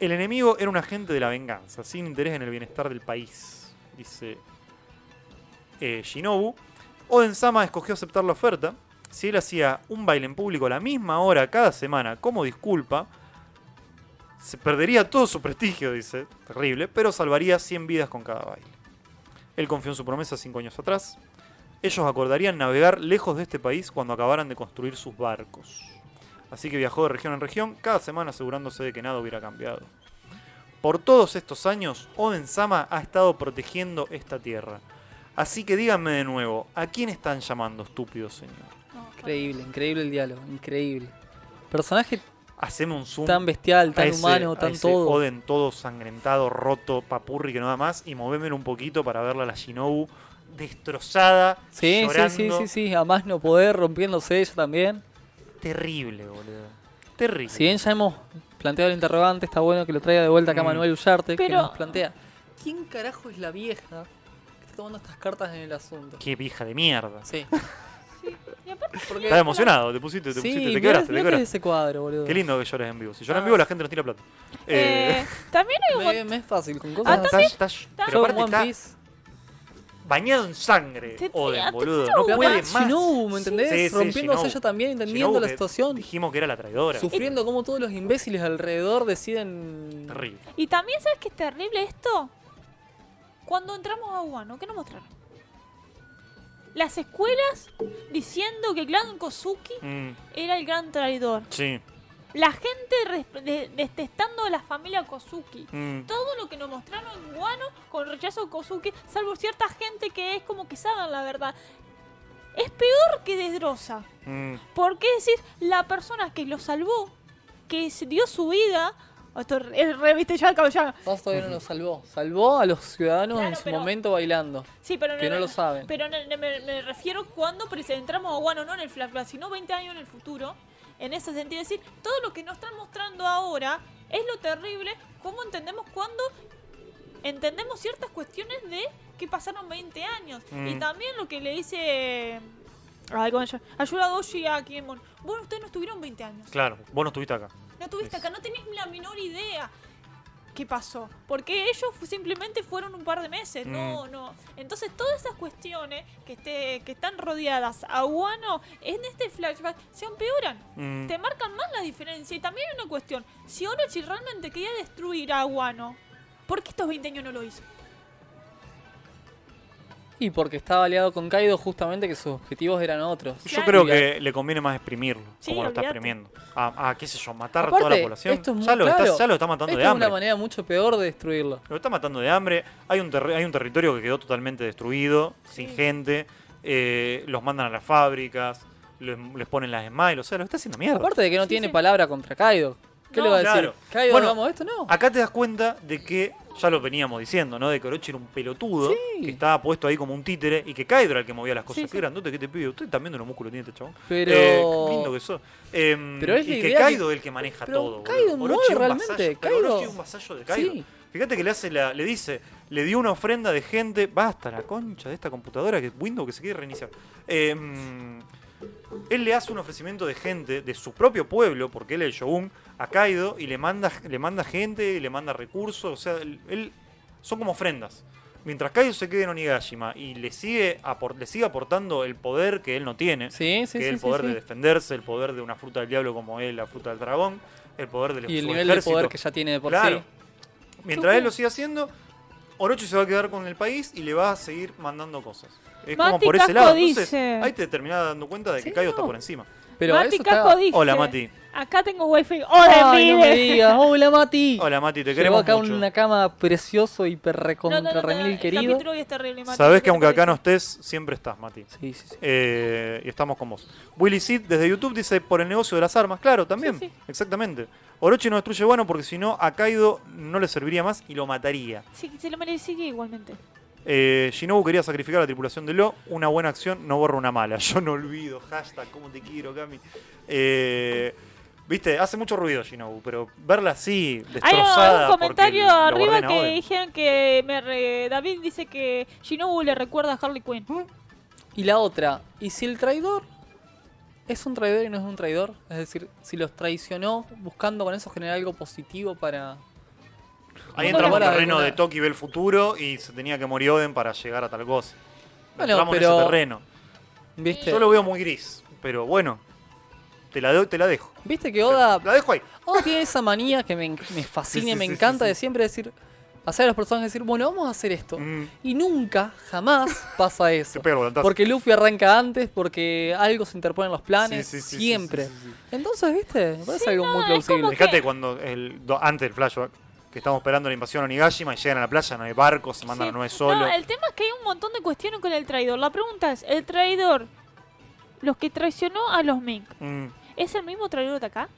El enemigo era un agente de la venganza, sin interés en el bienestar del país, dice eh, Shinobu. Oden Sama escogió aceptar la oferta. Si él hacía un baile en público a la misma hora cada semana como disculpa, se perdería todo su prestigio, dice. Terrible, pero salvaría 100 vidas con cada baile. Él confió en su promesa cinco años atrás. Ellos acordarían navegar lejos de este país cuando acabaran de construir sus barcos. Así que viajó de región en región, cada semana asegurándose de que nada hubiera cambiado. Por todos estos años, Oden Sama ha estado protegiendo esta tierra. Así que díganme de nuevo, ¿a quién están llamando estúpido señor? Increíble, increíble el diálogo. Increíble. Personaje Haceme un zoom tan bestial, a tan ese- humano, a tan todo. Oden todo sangrentado, roto, papurri que no da más y movémelo un poquito para verla a la Shinobu destrozada, Sí, sí, llorando. sí, sí, sí. A más no poder, rompiéndose ella también. Terrible, boludo. Terrible. Si bien ya hemos planteado el interrogante, está bueno que lo traiga de vuelta acá Mm. Manuel Ullarte, que nos plantea. ¿Quién carajo es la vieja que está tomando estas cartas en el asunto? Qué vieja de mierda. Sí. Y aparte, Porque- Estás emocionado, te pusiste, te Sí, pusiste, te mirá- quebraste, te quebraste. ese cuadro, boludo. Qué lindo que llores en vivo. Si lloras en Ah. vivo la gente nos tira plata. Eh, eh, también hay un Me, me es fácil, con cosas está- así. está- Yo pero en aparte One está Piece. bañado en sangre, Te- Oden, te- boludo. te- No puede más. Shinobu, ¿me entendés? Sí, sí, Rompiéndose Shinobu. ella también, entendiendo Shinobu la que situación. Dijimos que era la traidora. Sufriendo como todos los imbéciles alrededor deciden... Terrible. Y también, ¿sabes qué es terrible esto? Cuando entramos a Wano, ¿qué nos mostraron? Las escuelas diciendo que clan Kozuki Mm, era el gran traidor. sí. La gente detestando a la familia Kozuki. Mm, Todo lo que nos mostraron en Wano con rechazo a Kozuki, salvo cierta gente que es como que saben la verdad. Es peor que Desdrosa. mm. Porque es decir, la persona que lo salvó, que se dio su vida. Esto es re, viste, ya caballero. Vos todavía no lo salvó. Salvó a los ciudadanos Claro, en su pero- momento bailando. Sí, pero Que no lo saben. Pero no- no, me, me refiero cuando entramos a Wano, no en el flashback, sino 20 años en el futuro. En ese sentido, es decir, todo lo que nos están mostrando ahora es lo terrible, cómo entendemos cuando entendemos ciertas cuestiones de que pasaron 20 años. Mm. Y también lo que le dice... Ay, ¿cómo se llama? Ayuda a Doji a Kiemon. Bueno, ustedes no estuvieron 20 años. Claro, vos no estuviste acá. No tuviste Es- acá, no tenés la menor idea qué pasó. Porque ellos simplemente fueron un par de meses, no, no. Entonces todas esas cuestiones que, esté, que están rodeadas a Wano en este flashback se empeoran. Mm, Te marcan más la diferencia. Y también hay una cuestión. Si Orochi realmente quería destruir a Wano, ¿por qué estos 20 años no lo hizo? Y porque estaba aliado con Kaido justamente que sus objetivos eran otros. Yo Claro. creo que le conviene más exprimirlo, Sí, como lo está exprimiendo. A, a, qué sé yo, matar a toda la población. esto es muy ya, lo está, ya lo está matando Esto de es hambre. una manera mucho peor de destruirlo. Lo está matando de hambre. Hay un, hay un territorio que quedó totalmente destruido, sin gente. eh, los mandan a las fábricas, les, les ponen las smiles. O sea, lo está haciendo mierda. Aparte de que no Sí, tiene sí. palabra contra Kaido. ¿Qué No, le va a decir? claro. Kaido, Bueno, hagamos esto, no. Acá te das cuenta de que, ya lo veníamos diciendo, ¿no? De que Orochi era un pelotudo, Sí. que estaba puesto ahí como un títere y que Kaido era el que movía las cosas. Sí, Qué sí. grandote que te pide. Usted también de los músculos tiene este chabón. Pero. Eh, qué lindo que sos. Em, Pero es y que Kaido es el que maneja Pero todo. Kaido mueve Orochi es un realmente, vasallo, Orochi es un vasallo de Kaido. Sí. Fíjate que le hace la, le dice, le dio una ofrenda de gente, basta la concha de esta computadora que Windows que se quiere reiniciar. Em, él le hace un ofrecimiento de gente de su propio pueblo, porque él es el shogun, a Kaido y le manda, le manda gente, y le manda recursos, o sea, él, son como ofrendas. Mientras Kaido se quede en Onigashima y le sigue, apor- le sigue aportando el poder que él no tiene, Sí, sí, que es sí. el sí, poder sí. de defenderse, el poder de una fruta del diablo como es la fruta del dragón, el poder del Y el nivel de ejército. poder que ya tiene de por Claro. sí. Mientras él lo siga haciendo, Orochi se va a quedar con el país y le va a seguir mandando cosas. Es como por ese lado. Entonces, dice- ahí te terminás dando cuenta de que Sí, Kaido no. está por encima. Pero Mati eso está... Hola, Mati. Acá tengo wifi. ¡Hola, Ay, no me pibe! digas. Hola, Mati. Hola, Mati, te Llegó queremos acá mucho. una cama precioso, hiper No, no, recontra no, no, remil el querido. capítulo hoy es terrible, Mati, Sabés que aunque acá no estés, siempre estás, Mati. Sí, sí, sí. Eh, y estamos con vos. Willy Sid desde YouTube dice por el negocio de las armas. Claro, también. Sí, sí. Exactamente. Orochi no destruye bueno porque si no a Kaido no le serviría más y lo mataría. Sí, se lo merecía igualmente. Eh, Shinobu quería sacrificar a la tripulación de Lo. Una buena acción no borra una mala. Yo no olvido. Hashtag, cómo te quiero, Cami. Eh, Viste, hace mucho ruido Shinobu, pero verla así, Hay destrozada. un comentario arriba que Oden. dijeron que me re- David dice que Shinobu le recuerda a Harley Quinn. Y la otra, ¿y si el traidor es un traidor y no es un traidor? Es decir, si los traicionó buscando con eso generar algo positivo para... Ahí entramos en el terreno no. de Toki ve el futuro y se tenía que morir Oden para llegar a tal cosa. Bueno, entramos en pero- ese terreno. ¿Viste? Yo lo veo muy gris, pero bueno, te la, doy- te la dejo. ¿Viste que Oda, La dejo ahí. Oda tiene esa manía que me, me fascina Sí, y sí, me sí, encanta sí, de siempre decir, hacer a los personajes decir, bueno, vamos a hacer esto. Mm, Y nunca, jamás pasa eso. Porque Luffy arranca antes, porque algo se interpone en los planes, Sí, sí, sí, sí, siempre. sí, sí, sí. Entonces, ¿viste? Me parece Sí, algo no, muy plausible. que- Fíjate cuando, el, antes del flashback, que estamos esperando la invasión a Onigashima y llegan a la playa, no hay barcos, se mandan Sí. a Noé solo. No, el tema es que hay un montón de cuestiones con el traidor. La pregunta es, ¿el traidor, los que traicionó a los Mink, Mm, es el mismo traidor de acá?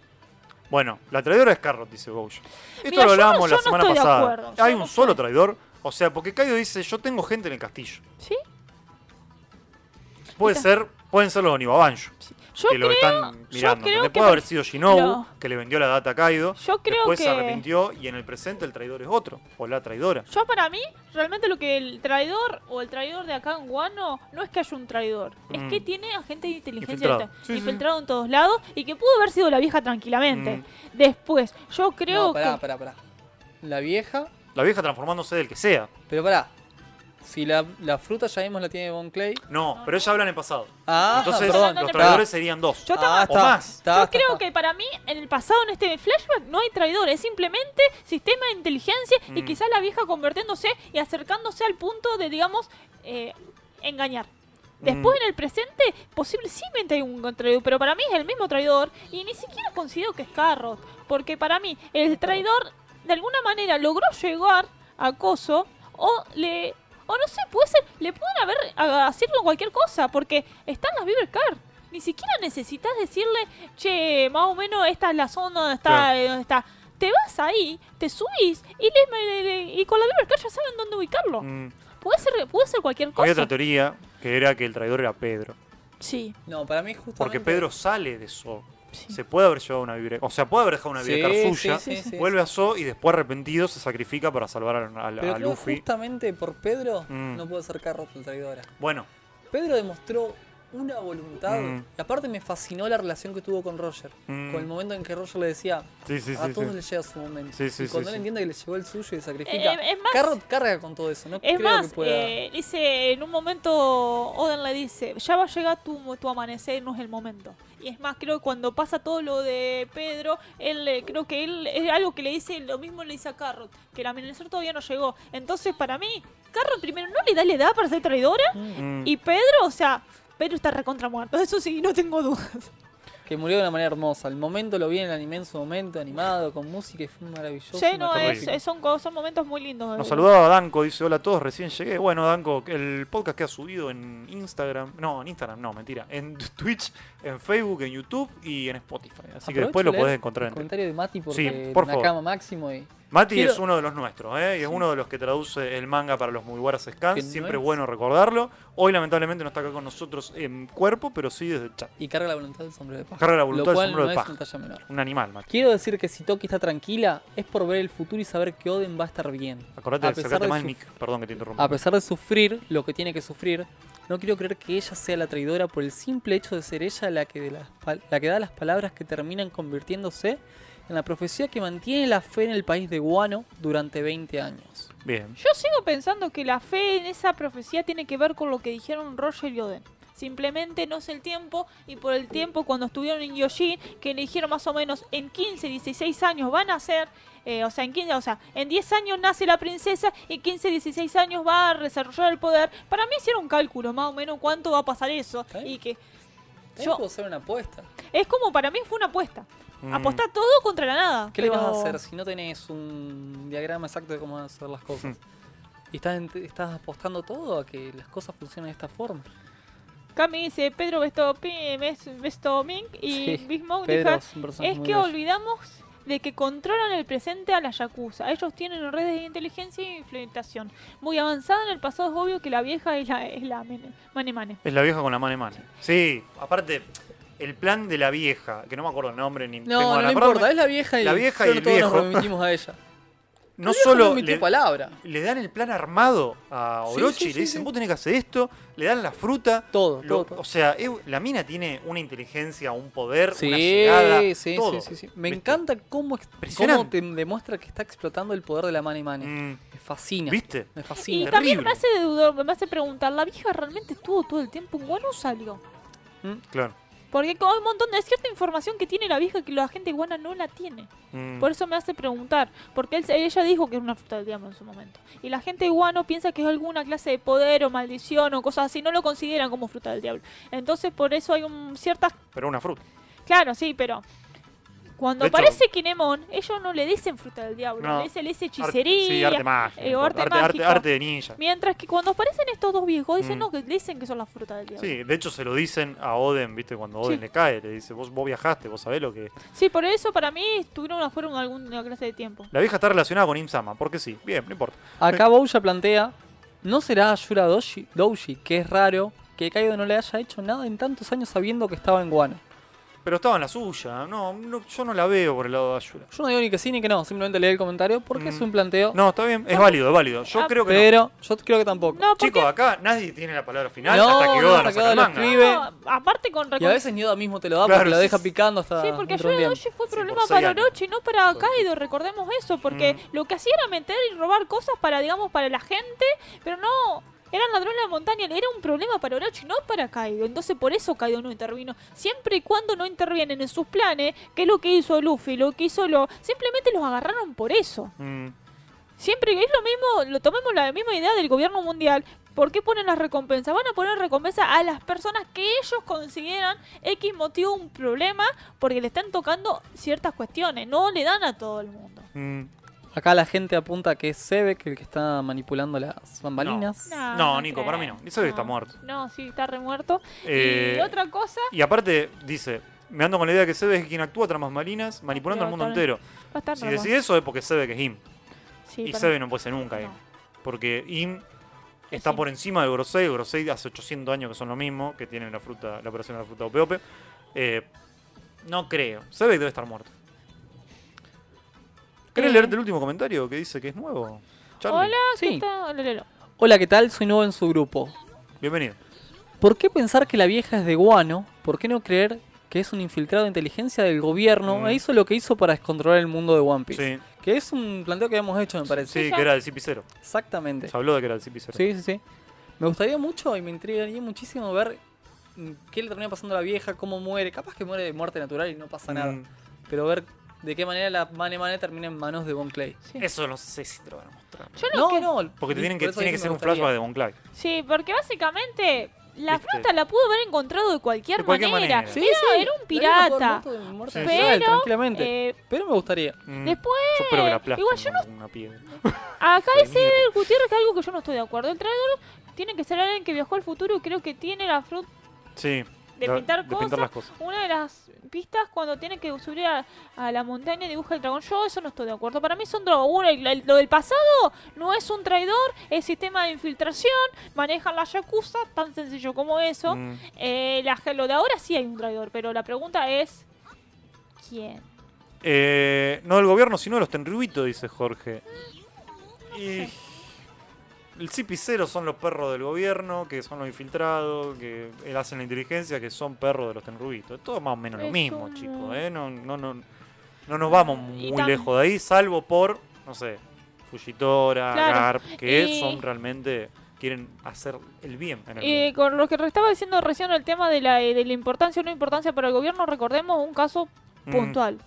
Bueno, la traidora es Carrot, dice Gojo. Esto lo yo no- hablábamos yo la no semana pasada. Hay no un solo estoy. traidor. O sea, porque Kaido dice, yo tengo gente en el castillo. ¿Sí? Puede Mira. ser, pueden ser los Onibabanjo, Yo que lo creo, están yo mirando. creo que Puede haber sido Shinobu, No. que le vendió la data a Kaido. Yo creo Después se arrepintió y en el presente el traidor es otro. O la traidora. Yo para mí, realmente lo que el traidor o el traidor de acá en Guano no es que haya un traidor, es Mm. que tiene agente de inteligencia sí. infiltrado en todos lados y que pudo haber sido la vieja tranquilamente. Mm. Después, yo creo no, pará, que... pará, pará. La vieja, La vieja transformándose del que sea. pero pará. Si la, la fruta ya vimos la tiene Von Clay. No, pero ella habla en el pasado. Ah, Entonces, perdón. los traidores serían dos. Yo Ah, tengo- O más. está, Yo está, creo está. que para mí, en el pasado, en este flashback, no hay traidor, es simplemente sistema de inteligencia y Mm. quizás la vieja convirtiéndose y acercándose al punto de, digamos, eh, engañar. Después, Mm. en el presente, posiblemente hay un traidor, pero para mí es el mismo traidor y ni siquiera considero que es Carrot, porque para mí el traidor de alguna manera logró llegar a Coso o le... O no sé, puede ser, le pueden haber a- hacerlo cualquier cosa, porque están las Beaver Car. Ni siquiera necesitas decirle, che, más o menos esta es la zona donde está, Claro. eh, donde está. Te vas ahí, te subís y, le- le- le- y con la Beaver Car ya saben dónde ubicarlo. Mm. Puede ser, puede ser cualquier cosa. Había otra teoría que era que el traidor era Pedro. Sí, No, para mí justamente... Porque Pedro sale de So. Sí. Se puede haber llevado una vibra. O sea, puede haber dejado una Sí, vibra sí, suya. sí, vuelve a So y después arrepentido se sacrifica para salvar a, a- Pero Luffy. justamente por Pedro Mm. no puede ser Carrot el traidora. Bueno, Pedro demostró una voluntad. Mm. Y aparte me fascinó la relación que tuvo con Roger. Mm. Con el momento en que Roger le decía, Sí, sí, a sí. todos sí. les llega su momento. Sí, sí, y sí, cuando él sí. entiende que le llegó el suyo y sacrifica. Eh, es más- Carrot carga con todo eso, ¿no? Es creo más, que pueda... eh, dice, en un momento Oden le dice, ya va a llegar tu, tu amanecer, no es el momento. Y es más, creo que cuando pasa todo lo de Pedro, él eh, creo que él es algo que le dice, lo mismo le dice a Carrot, que el amanecer todavía no llegó. Entonces, para mí, Carrot primero no le da la edad para ser traidora, Mm. y Pedro, o sea, Pedro está recontra muerto, eso sí, no tengo dudas. Que murió de una manera hermosa. El momento lo vi en el anime en su momento, animado, con música y fue maravilloso. Sí, no, me es, acuerdo. es- son, co- son momentos muy lindos. Nos saludaba Danco, dice hola a todos, recién llegué. Bueno, Danco, el podcast que ha subido en Instagram, no, en Instagram, no, mentira, en Twitch, en Facebook, en YouTube y en Spotify. Así que Aprovecho después lo leer podés encontrar El en comentario de Mati porque Sí, por favor. Nakama Máximo y... Mati Quiero- es uno de los nuestros, ¿eh? y es uno de los que traduce el manga para los Mugiwara Que Scans. Siempre es- bueno recordarlo. Hoy, lamentablemente, no está acá con nosotros en cuerpo, pero sí desde el chat. y carga la voluntad del sombrero de paja. Carga la voluntad Lo del cual sombrero no de es paja. una talla menor. Un animal, Mati. Quiero decir que si Toki está tranquila es por ver el futuro y saber que Oden va a estar bien. Acordate A de pesar acercarte de más el mic. Perdón que te interrumpa. A pesar de sufrir lo que tiene que sufrir, no quiero creer que ella sea la traidora por el simple hecho de ser ella la que, de las la que da las palabras que terminan convirtiéndose en la profecía que mantiene la fe en el país de Guano durante 20 años. Bien. Yo sigo pensando que la fe en esa profecía tiene que ver con lo que dijeron Roger y Oden. Simplemente no es el tiempo y por el tiempo cuando estuvieron en Yoshi, que le dijeron más o menos en 15, 16 años van a ser, eh, o sea, en 15, o sea, en 10 años nace la princesa y 15, 16 años va a desarrollar el poder. Para mí hicieron un cálculo más o menos cuánto va a pasar eso y que Yo puedo hacer una apuesta. es como para mí fue una apuesta. Mm. Apostar todo contra la nada. ¿Qué le vas a hacer si no tenés un diagrama exacto de cómo van a hacer las cosas? y estás, estás apostando todo a que las cosas funcionen de esta forma. Cami dice Pedro Bestomink y Sí, Big Mouth es que bello. olvidamos de que controlan el presente a la Yakuza. Ellos tienen redes de inteligencia y infiltración. Muy avanzada en el pasado es obvio que la vieja es la, es la mene- Mane Mane. Es la vieja con la mane mane. Sí, aparte, el plan de la vieja, que no me acuerdo el nombre ni tengo No, no, ganas no de importa, es la vieja y, La vieja y el todos viejo. nos remitimos a ella. No solo le, palabra, le dan el plan armado a Sí, Orochi, sí, le dicen, sí. vos tenés que hacer esto, le dan la fruta. todo, lo- todo, todo. O sea, la mina tiene una inteligencia, un poder, Sí, una llegada, sí, todo. sí, sí, sí. Me ¿Viste? encanta cómo, cómo te demuestra que está explotando el poder de la Mane Mane. Mm, Me fascina. ¿Viste? Me Y fascina. también Terrible. me hace dudar, me hace preguntar, ¿la vieja realmente estuvo todo el tiempo en Guano o salió? Claro. Porque hay un montón de cierta información que tiene la vieja que la gente de Guana no la tiene. Mm. Por eso me hace preguntar, porque él, ella dijo que era una fruta del diablo en su momento. Y la gente de Guano piensa que es alguna clase de poder o maldición o cosas así, no lo consideran como fruta del diablo. Entonces por eso hay un, ciertas... Pero una fruta. Claro, sí, pero... Cuando De hecho- aparece Kinemon, ellos no le dicen fruta del diablo, No. le dicen, le dice Arte- hechicería. sí, arte mágico. eh, arte importa. arte, arte, mágico. arte de ninja. Mientras que cuando aparecen estos dos viejos, dicen Mm. no, que dicen que son las frutas del diablo. Sí, de hecho se lo dicen a Oden, ¿viste? Cuando Oden Sí. le cae, le dice, vos, vos viajaste, vos sabés lo que... Sí, por eso para mí estuvieron afuera en alguna clase de tiempo. La vieja está relacionada con Imsama, porque sí, bien, no importa. Acá Bouya plantea, ¿no será Yura Doshi, Doushi, que es raro, que Kaido no le haya hecho nada en tantos años sabiendo que estaba en Guano? Pero estaba en la suya, no, no, yo no la veo por el lado de Ayura. Yo no digo ni que sí ni que no, simplemente leí el comentario porque es un planteo. No, está bien, es válido, es válido. Yo Ah, creo que no. pero yo creo que tampoco. No, Chicos, acá nadie tiene la palabra final No, hasta que no, Oda hasta no que saca Oda el lo manga. escribe. No, aparte con Y a veces ni Oda mismo te lo da Claro, porque lo sí, deja sí. picando hasta Sí, porque de Ayuda tiempo. Doji fue problema para. Orochi, no para Kaido, recordemos eso, porque Mm. lo que hacía era meter y robar cosas para, digamos, para la gente, pero no, eran ladrones de la montaña, era un problema para Orochi, no para Kaido, entonces por eso Kaido no intervino, siempre y cuando no intervienen en sus planes, que es lo que hizo Luffy, lo que hizo lo, simplemente los agarraron por eso. Mm, Siempre es lo mismo, lo tomemos la misma idea del gobierno mundial. ¿Por qué ponen las recompensas? Van a poner recompensa a las personas que ellos consideran X motivo un problema porque le están tocando ciertas cuestiones. No le dan a todo el mundo. mm. Acá la gente apunta que es Sebek el que está manipulando las bambalinas. No, Nico, para mí no. Dice que está muerto. No, sí, está remuerto. Eh, y otra cosa, Y aparte, dice, me ando con la idea que Sebe es quien actúa tras bambalinas, manipulando al mundo entero. va a estar Si remuerto. decís eso es porque Sebe que es Im. Sí, y Sebe no puede ser nunca no. Im. Porque Im está por encima de Gorosei. Gorosei hace 800 años que son lo mismo, que tienen la fruta, la operación de la fruta OPOP. Eh, no creo. Sebe debe estar muerto. ¿Querés Eh. leerte el último comentario que dice que es nuevo? Charlie, Hola, ¿qué Sí. tal? Hola, Lelo. Hola, ¿qué tal? Soy nuevo en su grupo. bienvenido. ¿Por qué pensar que la vieja es de Guano? ¿Por qué no creer que es un infiltrado de inteligencia del gobierno Mm. e hizo lo que hizo para descontrolar el mundo de One Piece? Sí, Que es un planteo que habíamos hecho, me parece. sí, que era el CP0. Exactamente. Se habló de que era el CP0. Sí, sí, sí. Me gustaría mucho y me intrigaría muchísimo ver mm, qué le termina pasando a la vieja, cómo muere. Capaz que muere de muerte natural y no pasa nada. Mm, Pero ver de qué manera la Mane Mane termina en manos de Bon Clay. Sí. Eso no sé si te lo van a mostrar. Yo no, No, que- no. Porque te tienen que, tiene que ser un flashback de Von Clyde. Sí, porque básicamente la Viste. fruta la pudo haber encontrado de cualquier, De cualquier manera. manera. Sí, era, sí, era un pirata. muerto Pero, tranquilamente. Eh, Pero me gustaría. Mm, Después, yo espero que la aplasten igual yo con una piedra. acá dice mierda. Gutiérrez que algo que yo no estoy de acuerdo. El traidor tiene que ser alguien que viajó al futuro y creo que tiene la fruta Sí. De pintar de cosas. pintar las cosas. Una de las pistas cuando tiene que subir a, a la montaña y dibuja el dragón. Yo eso no estoy de acuerdo. Para mí son dragones. Lo del pasado no es un traidor, es sistema de infiltración. Manejan la Yakuza, tan sencillo como eso. Mm, Eh, la, lo de ahora sí hay un traidor, pero la pregunta es: ¿quién? eh, no del gobierno, sino de los tenruitos, dice Jorge. Y. El CP0 son los perros del gobierno, que son los infiltrados, que él hacen la inteligencia, que son perros de los tenruitos. Es todo más o menos lo mismo, chicos. ¿eh? No, no, no, no nos vamos muy lejos de ahí, salvo por, no sé, Fujitora, Claro. Garp, que Y- son realmente. quieren hacer el bien en el Eh, con lo que estaba diciendo recién el tema de la, de la importancia o no importancia para el gobierno, recordemos un caso Mm, puntual.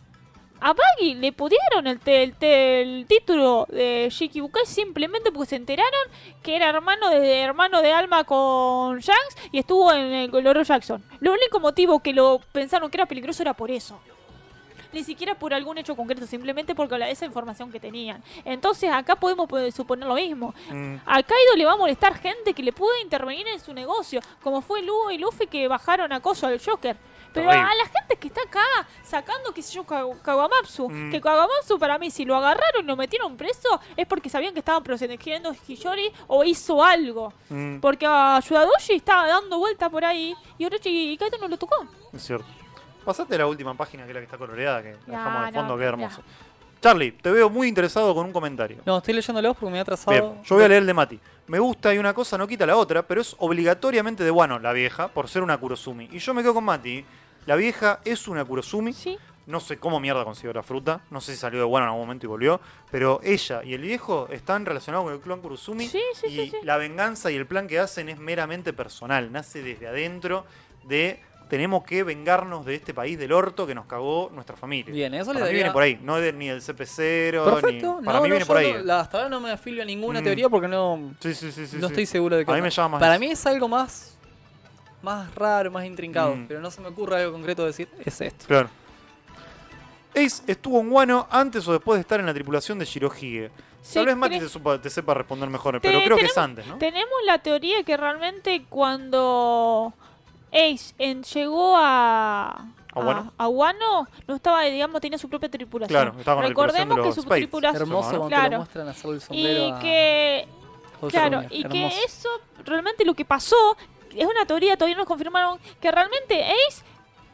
A Baggy le pudieron el, el, el título de Shikibukai simplemente porque se enteraron que era hermano de hermano de alma con Shanks y estuvo en el Coloro Jackson. Lo único motivo que lo pensaron que era peligroso era por eso. Ni siquiera por algún hecho concreto, simplemente porque la, esa información que tenían. Entonces acá podemos suponer lo mismo. mm, A Kaido le va a molestar gente que le puede intervenir en su negocio, como fue Lugo y Luffy que bajaron acoso al Joker. Pero a la gente que está acá sacando, qué sé yo, Kaw- Kawamapsu, Mm. que Kawamapsu para mí, si lo agarraron y lo metieron preso, es porque sabían que estaban protegiendo a Hiyori o hizo algo. mm, Porque a Yudadoshi estaba dando vuelta por ahí y Orochi y Kaito no lo tocó. es cierto. Pasate a la última página, que es la que está coloreada, que la dejamos de no, fondo, queda ya. hermoso. Charlie, te veo muy interesado con un comentario. No, estoy leyéndolo porque me ha atrasado. Bien, yo voy a leer el de Mati. Me gusta y una cosa no quita la otra, pero es obligatoriamente de Wano la vieja por ser una Kurosumi. Y yo me quedo con Mati. La vieja es una Kurosumi. Sí. No sé cómo mierda consiguió la fruta. No sé si salió de Wano en algún momento y volvió. Pero ella y el viejo están relacionados con el clan Kurosumi. Sí, sí, y sí, sí. la venganza y el plan que hacen es meramente personal. Nace desde adentro de tenemos que vengarnos de este país del orto que nos cagó nuestra familia. Bien, eso le para mí daría- viene por ahí. No de- ni del CP0. Perfecto. Ni, para no, mí no, viene por ahí. no- la- hasta ahora no me afilio a ninguna Mm. teoría porque no, Sí, sí, sí, sí. no sí. estoy seguro de que. A mí me llama más Para eso. mí es algo más, más raro, más intrincado. Mm. Pero no se me ocurre algo concreto de decir, es esto. Claro. Ace estuvo en Wano antes o después de estar en la tripulación de Shirohige. Sí, Tal vez Mati te, supa- te sepa responder mejor, Te- pero creo que es antes, ¿no? Tenemos la teoría que realmente cuando Ace en- llegó a, ¿A Wano? a Wano, no estaba, digamos, tenía su propia tripulación. Claro, estaba con la tripulación Recordemos de que su Spades. tripulación. Hermoso ¿no? cuando te lo Claro. muestran hacer el sombrero Y a que, José claro, Ruña. y que eso, realmente lo que pasó, es una teoría, todavía nos confirmaron, que realmente Ace,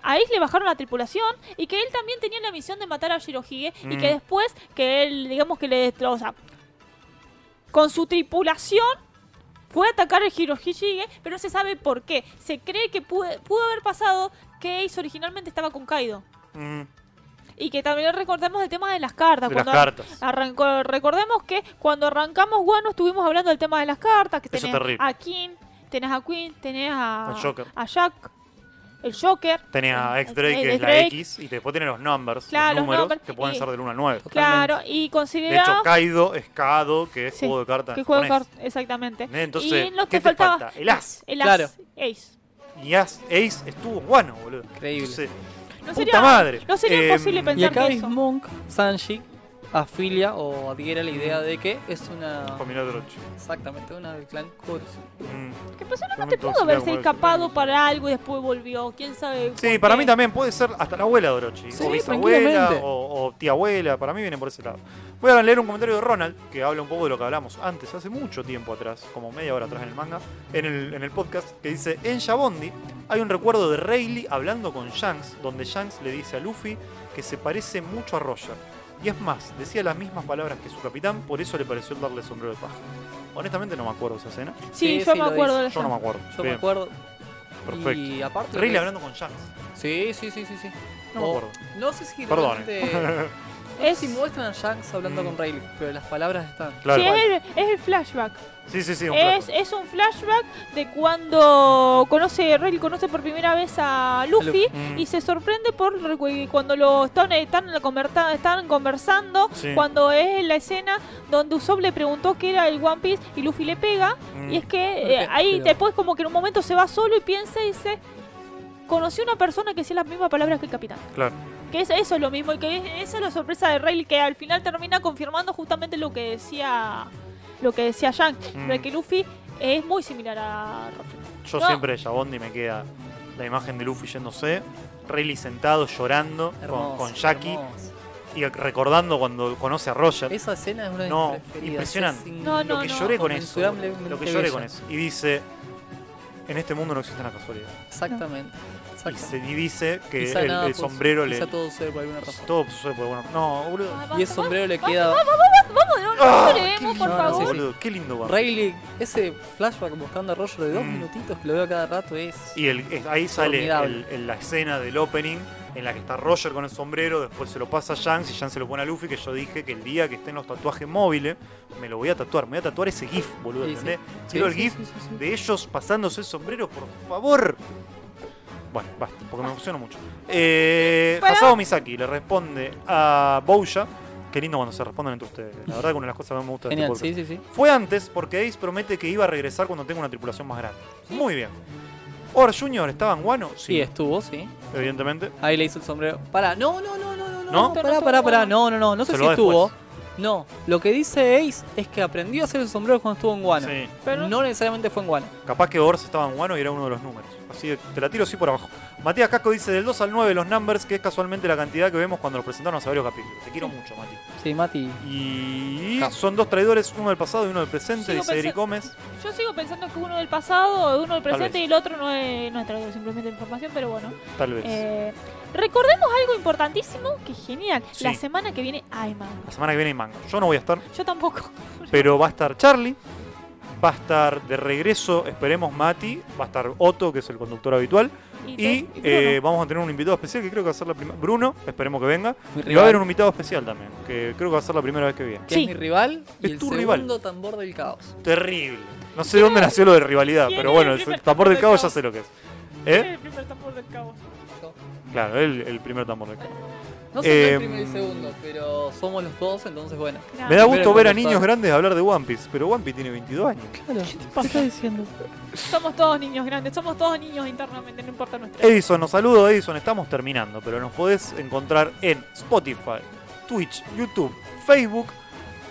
a Ace le bajaron la tripulación y que él también tenía la misión de matar a Shirohige y Mm. que después, que él, digamos que le destroza. Con su tripulación fue a atacar a Hirohige, pero no se sabe por qué. Se cree que pudo, pudo haber pasado que Ace originalmente estaba con Kaido. Mm, Y que también recordemos el tema de las cartas. de las cartas. arrancó- recordemos que cuando arrancamos Wano estuvimos hablando del tema de las cartas, que Eso es tenés terrible. a King, tenés a Queen, tenés a, Joker. a Jack, el Joker. Tenés a eh, X Drake, que es la Drake, X, y después tenés los numbers, Claro, los los números, numbers, que pueden y- ser del 1 al 9. Claro, y De hecho. Kaido es Kado, que es Sí, juego de cartas que juego de cartas, exactamente. Entonces, y lo ¿qué que te faltaba... falta? El As. El As, Claro. Ace. Y As, Ace estuvo en Wano, boludo. Increíble. Entonces, No Puta sería, madre. No sería Eh, imposible pensar Y acá que eso. Monk, Sanji, afilia o adhiere a la idea de que es una. de Orochi. Exactamente, una del clan Kurosumi. Mm. Que posiblemente pudo haberse escapado para algo y después volvió. ¿Quién sabe? Sí, para qué? mí también puede ser hasta la abuela de Orochi. Sí, o bisabuela, o tía abuela. Para mí viene por ese lado. Voy a leer un comentario de Ronald que habla un poco de lo que hablamos antes, hace mucho tiempo atrás, como media hora atrás en el manga, en el, en el podcast, que dice: En Shabondi hay un recuerdo de Rayleigh hablando con Shanks, donde Shanks le dice a Luffy que se parece mucho a Roger. Y es más, decía las mismas palabras que su capitán, por eso le pareció el darle sombrero de paja. Honestamente no me acuerdo esa escena. Sí, Sí, yo sí, me acuerdo de Yo no me acuerdo. Yo me acuerdo. Perfecto. Y aparte. Rayleigh que- hablando con Shanks. Sí, sí, sí, sí. sí. No me acuerdo. No sé si Perdón. realmente- Es, Si muestran a Shanks hablando Mm. con Rayleigh, pero las palabras están. Claro. sí, es, el, es el flashback. Sí, sí, sí. un Es, es un flashback de cuando conoce Rayleigh conoce por primera vez a Luffy Mm. y se sorprende por cuando lo están, están, están conversando, Sí. cuando es la escena donde Usopp le preguntó qué era el One Piece y Luffy le pega. Mm. Y es que ¿Por eh, ahí Pero- después como que en un momento se va solo y piensa y dice, conocí a una persona que decía las mismas palabras que el capitán. Claro. Que es, eso es lo mismo y que es- esa es la sorpresa de Rayleigh que al final termina confirmando justamente lo que decía lo que decía Shank, Mm. de que Luffy es muy similar a Ruffy. Yo No. siempre de Bondi me queda la imagen de Luffy yéndose, Rayleigh sentado llorando con, Hermoso, con Jackie hermoso. y recordando cuando conoce a Roger. Esa escena es una de No, mis preferidas. impresionante. es No, lo no, que no. lloré con eso. Lo que lloré bella. con eso. Y dice, en este mundo no existen las casualidades. Exactamente. Y, se, dice que Quizá el, nada el puede- sombrero le... quizá todo sucede por alguna razón. Todo sucede por bueno. No, boludo. Ah, Y ese sombrero le queda. Vamos, no, no Ah, lloremos, por no, favor. sí, sí. boludo. Qué lindo va. Rayleigh, ese flashback buscando a Roger de dos Mm. minutitos que lo veo cada rato es. Y el, es- ahí sale Formidable. el- el- la escena del opening en la que está Roger con el sombrero, después se lo pasa a Shanks y Shanks se lo pone a Luffy, que yo dije que el día que estén los tatuajes móviles, me lo voy a tatuar, me voy a tatuar ese GIF, boludo, Sí, ¿entendés? Sí, Quiero el sí, GIF sí, sí, sí. de ellos pasándose el sombrero, por favor. Bueno, basta, porque me emociono mucho. Eh. Hasao Misaki le responde a Bouya. Qué lindo cuando se responden entre ustedes. La verdad que una de las cosas que más me gusta de este Genial, podcast. sí, sí, sí. Fue antes porque Ace promete que iba a regresar cuando tenga una tripulación más grande. Muy bien. Or Junior estaba en Wano, Sí, estuvo, sí. evidentemente. Ahí le hizo el sombrero. Pará, no, no, no, no, no, ¿No? no. Pará, pará, pará. No, no, no. No sé Se si lo da estuvo. después. No, lo que dice Ace es que aprendió a hacer el sombrero cuando estuvo en Guano. Sí. Pero- No necesariamente fue en Guano. Capaz que Ors estaba en Wano y era uno de los números. Así que te la tiro así por abajo. Matías Casco dice del 2 al 9 los numbers, que es casualmente la cantidad que vemos cuando los presentaron a varios capítulos. Te quiero mucho, Mati. Sí, Mati. Y son dos traidores, uno del pasado y uno del presente, Sigo dice Eric Gómez. Yo sigo pensando que uno del pasado, uno del presente y el otro no es, no es traído simplemente información, pero bueno. Tal vez. Eh, recordemos algo importantísimo, que genial. Sí. La semana que viene hay manga. La semana que viene hay manga. Yo no voy a estar, Yo tampoco. pero va a estar Charlie. Va a estar de regreso, esperemos Mati. Va a estar Otto, que es el conductor habitual. Y y eh, vamos a tener un invitado especial que creo que va a ser la primera. Bruno, esperemos que venga. Mi Y va a haber un invitado especial también, que creo que va a ser la primera vez que viene. Sí. es mi rival y Es el tu segundo rival. tambor del caos. Terrible. No sé de dónde nació lo de rivalidad, ¿Quién pero bueno, el tambor del del ya caos? sé lo que es. Es ¿Eh? el primer tambor del cabo. Claro, el, el primer tambor del cabo. No sé Em, el primero y el segundo, pero somos los dos, entonces bueno. Me da gusto ver a niños grandes hablar de One Piece, pero One Piece tiene 22 años. Claro, ¿qué estás diciendo? Somos todos niños grandes, somos todos niños internamente, no importa nuestra edad. Edison, nos saludo Edison, estamos terminando, pero nos podés encontrar en Spotify, Twitch, YouTube, Facebook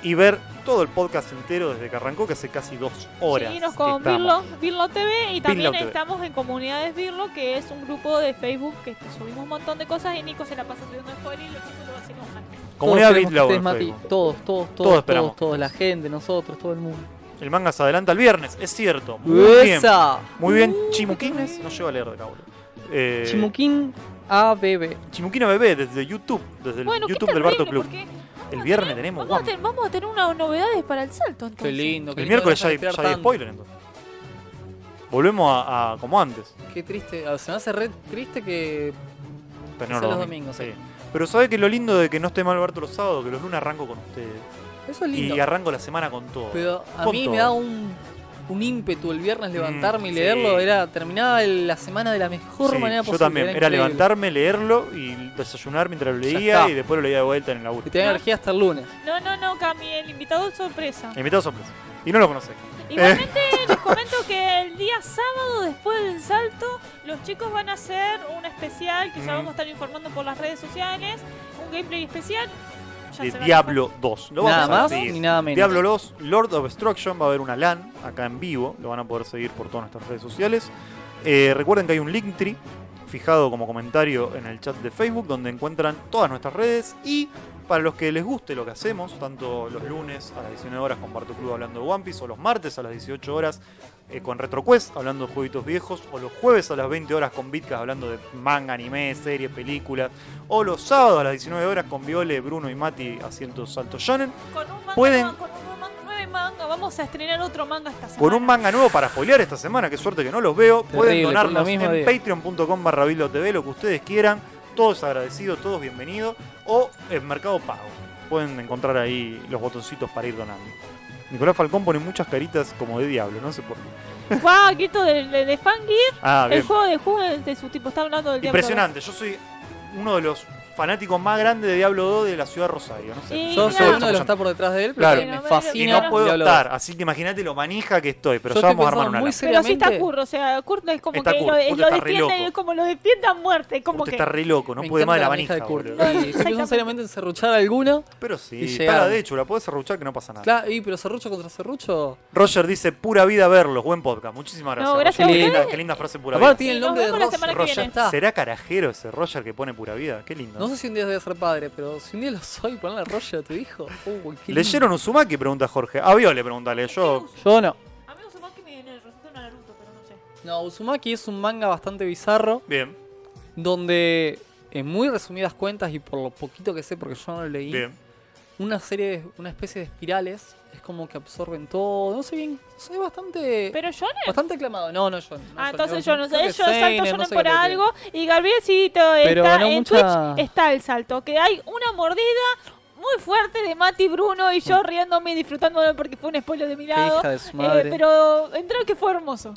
y ver todo el podcast entero desde que arrancó, que hace casi dos horas. Seguinos que con estamos. Birlo, Birlo TV y también Birlo TV. estamos en Comunidades Birlo, que es un grupo de Facebook que subimos un montón de cosas y Nico se la pasa subiendo spoiler y los chicos lo hacen antes. Comunidad. Facebook. Todos, todos, todos, Todos todos, esperamos. todos, la gente, nosotros, todo el mundo. El manga se adelanta el viernes, es cierto. Muy bien. Muy bien, Uh, Chimuquines. No llego a leer de boludo. Eh, Chimuquín ABB. Chimuquina Bebé desde YouTube, desde el Bueno, qué YouTube del Barto Club. porque El viernes tenemos vamos a, tener, vamos a tener unas novedades para el salto entonces. Qué lindo. qué El miércoles ya hay, ya hay spoiler entonces. Volvemos a, a como antes. Qué triste. ah, Se me hace re triste que. Tener los domingos, sí. sí. Pero ¿sabes que lo lindo de que no esté mal Alberto los sábados? Que los lunes arranco con ustedes. Eso es lindo. Y arranco la semana con todo. Pero a Con mí todo. me da un, un ímpetu el viernes levantarme Mm, y leerlo. sí. Era terminaba el- la semana de la mejor Sí, manera yo posible. también. Era levantarme, leerlo y desayunar mientras lo leía y después lo leía de vuelta en el laburo. Y tenía energía hasta el lunes. No, no, no, Cami, el invitado es sorpresa. Invitado sorpresa. Y no lo conocés. Igualmente les comento que el día sábado después del salto los chicos van a hacer un especial que ya Mm. vamos a estar informando por las redes sociales, un gameplay especial. De Diablo 2. Lo Nada vamos a más seguir. ni nada menos. Diablo 2, Lord of Destruction, va a haber una LAN acá en vivo, lo van a poder seguir por todas nuestras redes sociales. Eh, recuerden que hay un Linktree fijado como comentario en el chat de Facebook donde encuentran todas nuestras redes y para los que les guste lo que hacemos, tanto los lunes a las 19 horas con Barto Club hablando de One Piece o los martes a las 18 horas eh, con RetroQuest hablando de jueguitos viejos o los jueves a las 20 horas con Bitcast hablando de manga, anime, series, películas o los sábados a las 19 horas con Viole, Bruno y Mati haciendo salto shonen. Con un manga, Pueden- con un man- nueve manga, va vamos a estrenar otro manga esta semana. Con un manga nuevo para spoilear esta semana, qué suerte que no los veo. Pueden Terrible, donarnos en patreon.com barra TV, lo que ustedes quieran. Todos agradecidos, todos bienvenidos. O en Mercado Pago. Pueden encontrar ahí los botoncitos para ir donando. Nicolás Falcón pone muchas caritas como de diablo, no sé por qué. Guau, grito de, de, de Fangir. Ah, El juego de juego de su tipo. Está hablando del Diablo Impresionante. Yo soy uno de los fanáticos más grandes de Diablo 2 de la ciudad de Rosario. No sé. Y Yo mira, soy uno de los que está por detrás de él, pero Claro. que me Y no fascina. Y no puedo Diablo estar, así que imagínate lo manija que estoy, pero Yo ya estoy vamos a armar pensando una muy lata. Pero sí está seriamente- Kurt, o sea, Kurt es como Está que Kurt, lo, Kurt lo está re defiende, loco. como lo defiende a muerte, como Usted que... está re loco, no Me puede más de la encanta manija, Kurt. boludo. Y seriamente en serruchar alguno. Pero Y sí, para de hecho, la podés serruchar que no pasa nada. Claro, y, pero serrucho contra serrucho. Roger dice, pura vida verlos, buen podcast. Muchísimas gracias. No, gracias Roger. a Qué linda, ustedes. qué linda frase pura Aparte vida. tiene el Sí, nos nombre de vemos la Roger. semana que Roger viene. está. ¿Será carajero ese Roger que pone pura vida? Qué lindo. No sé si un día voy a ser padre, pero si un día lo soy, ponle a Roger a tu hijo. Uy, qué lindo. ¿Leyeron Uzumaki? Pregunta Jorge. A Viole, pregúntale. Yo. Yo no. Amigos, supongo que me resulta a Naruto, pero no sé. No, Uzumaki es un manga bastante bizarro, Bien, donde en muy resumidas cuentas y por lo poquito que sé, porque yo no lo leí, bien. una serie, de- una especie de espirales es como que absorben todo. No sé bien, soy bastante, Pero yo no. bastante aclamado. No, no, yo. no, Ah, entonces yo no sé, yo salto yo no sé por algo. Y Gabrielcito Pero está ganó en mucha- Twitch, está el salto. Que hay una mordida muy fuerte de Mati Bruno y yo riéndome y disfrutándolo porque fue un spoiler de mi lado. hija de su Eh, pero entró que fue hermoso.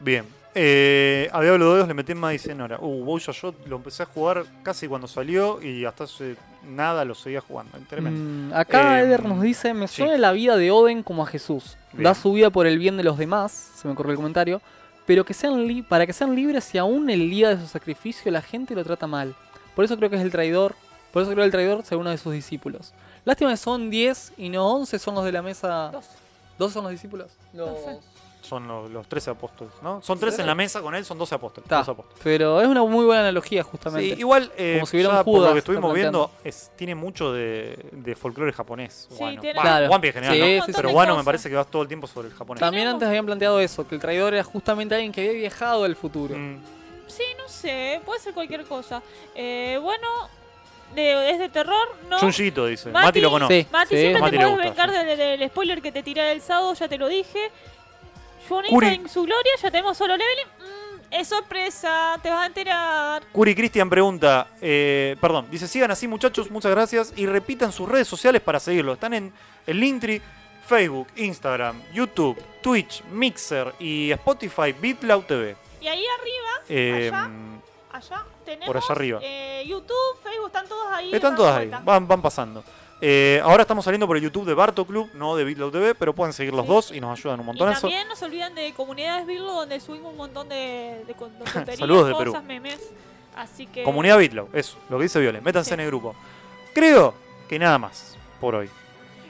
Bien. Eh, a Diablo 2 le metí más de 100 horas. Uh, Bowser yo lo empecé a jugar casi cuando salió y hasta hace nada lo seguía jugando. Tremendo. Mm, acá Eh, Eder nos dice, me sí. suena la vida de Oden como a Jesús. Bien. Da su vida por el bien de los demás, se me ocurrió el comentario, pero que sean li- para que sean libres y aún el día de su sacrificio la gente lo trata mal. Por eso creo que es el traidor, por eso creo el traidor según uno de sus discípulos. Lástima que son 10 y no 11 son los de la mesa. Dos. ¿12 son los discípulos? Los... Doce. Son los, los 13 apóstoles, ¿no? Son 13 en la mesa con él, son 12 apóstoles. Ta, 12 apóstoles. Pero es una muy buena analogía Sí, justamente. igual, eh, Como si hubiera ya un por lo Judas que estuvimos viendo, es, tiene mucho de, de folclore japonés. Sí, Wano. tiene- Claro. One Piece en general, Sí, sí, Pero Wano me parece que va todo el tiempo sobre el japonés. También antes habían planteado eso, que el traidor era justamente alguien que había viajado al futuro. Mm, Sí, no sé, puede ser cualquier cosa. Eh, bueno, de- es de terror, ¿no? Chunjito dice. Mati- Mati lo conoce. Sí. Mati, siempre Mati te puedes vengar sí. del, del spoiler que te tiré el sábado, ya te lo dije. Curi. en su gloria, ya tenemos solo leveling. Mm, es sorpresa, te vas a enterar. Curi Cristian pregunta, eh, perdón, dice, sigan así muchachos, muchas gracias, y repitan sus redes sociales para seguirlo. Están en el Linktree, Facebook, Instagram, YouTube, Twitch, Mixer y Spotify, BitLoud TV. Y ahí arriba, Eh, Allá. allá, tenemos Por allá arriba. eh, YouTube, Facebook, están todos ahí. están todas ahí, van, van pasando. Eh, ahora estamos saliendo por el YouTube de Barto Club, no de BitLoud TV, pero pueden seguir los Sí. dos y nos ayudan un Y montón eso. también no se olviden de Comunidades Virlo, donde subimos un montón de, de, Saludos de cosas, Perú. memes. Así que. Comunidad BitLoud, eso, lo que dice Viole, métanse Sí. en el grupo. Creo que nada más por hoy.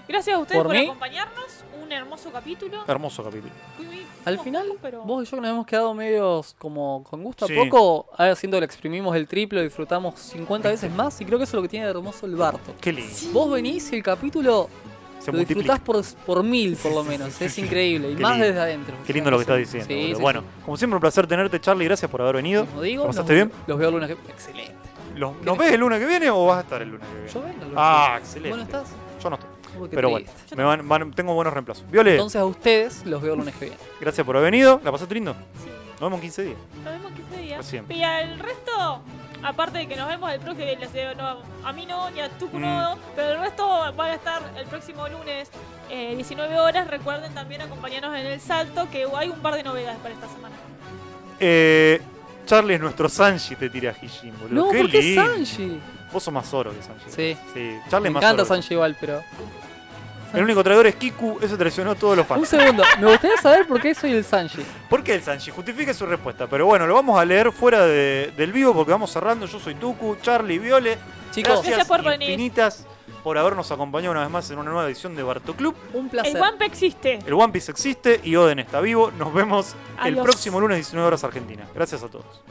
Gracias a ustedes Por acompañarnos. Un hermoso capítulo. Hermoso capítulo. Al final, poco, pero- vos y yo que nos hemos quedado medios como con gusto a Sí. poco, que le exprimimos el triple, lo disfrutamos 50 veces más y creo que eso es lo que tiene de hermoso el Barto. Qué lindo. Vos venís y el capítulo Se lo disfrutás por, por mil por lo menos, sí, sí, es sí. increíble y Qué más lindo. desde adentro. Qué lindo lo que estás diciendo. Sí, sí, bueno, sí. como siempre un placer tenerte, Charlie. Gracias por haber venido. Como digo, ¿La los- pasaste bien? Los veo el lunes que... Excelente. ¿Los- ¿Nos ves el lunes que viene o vas a estar el lunes que viene? Yo vengo. el lunes Ah, que viene. excelente. ¿Vos no estás? Yo no estoy. Uy, qué Pero bueno, triste. me van- van- tengo buenos reemplazos. Viole, Entonces a ustedes los veo el lunes que viene. gracias por haber venido. ¿La pasaste lindo? Sí. Nos vemos en 15 días. Nos vemos en 15 días. Recién. Y al resto, aparte de que nos vemos el próximo, les digo, no, a mí no, ni a Tucu Mm. no, pero el resto van a estar el próximo lunes, eh, 19 horas. Recuerden también acompañarnos en el salto, que hay un par de novedades para esta semana. Eh, Charlie es nuestro Sanji, te tira Hijin, boludo. No, Qué ¿por qué lindo. Sanji? Vos sos más oro que Sanji. Sí. Sí, Charlie Me es más encanta oro. Sanji igual, pero... El único traidor es Kiku, ese traicionó a todos los Un fans. segundo, me gustaría saber por qué soy el Sanji. ¿Por qué el Sanji? Justifique su respuesta. Pero bueno, lo vamos a leer fuera de- del vivo porque vamos cerrando. Yo soy Tuku, Charlie, Viole. Chicos, Gracias, Gracias por venir. infinitas por habernos acompañado una vez más en una nueva edición de Barto Club. un placer. El Wamp existe. El One Piece existe y Oden está vivo. Nos vemos el Adiós. próximo lunes 19 horas Argentina. Gracias a todos.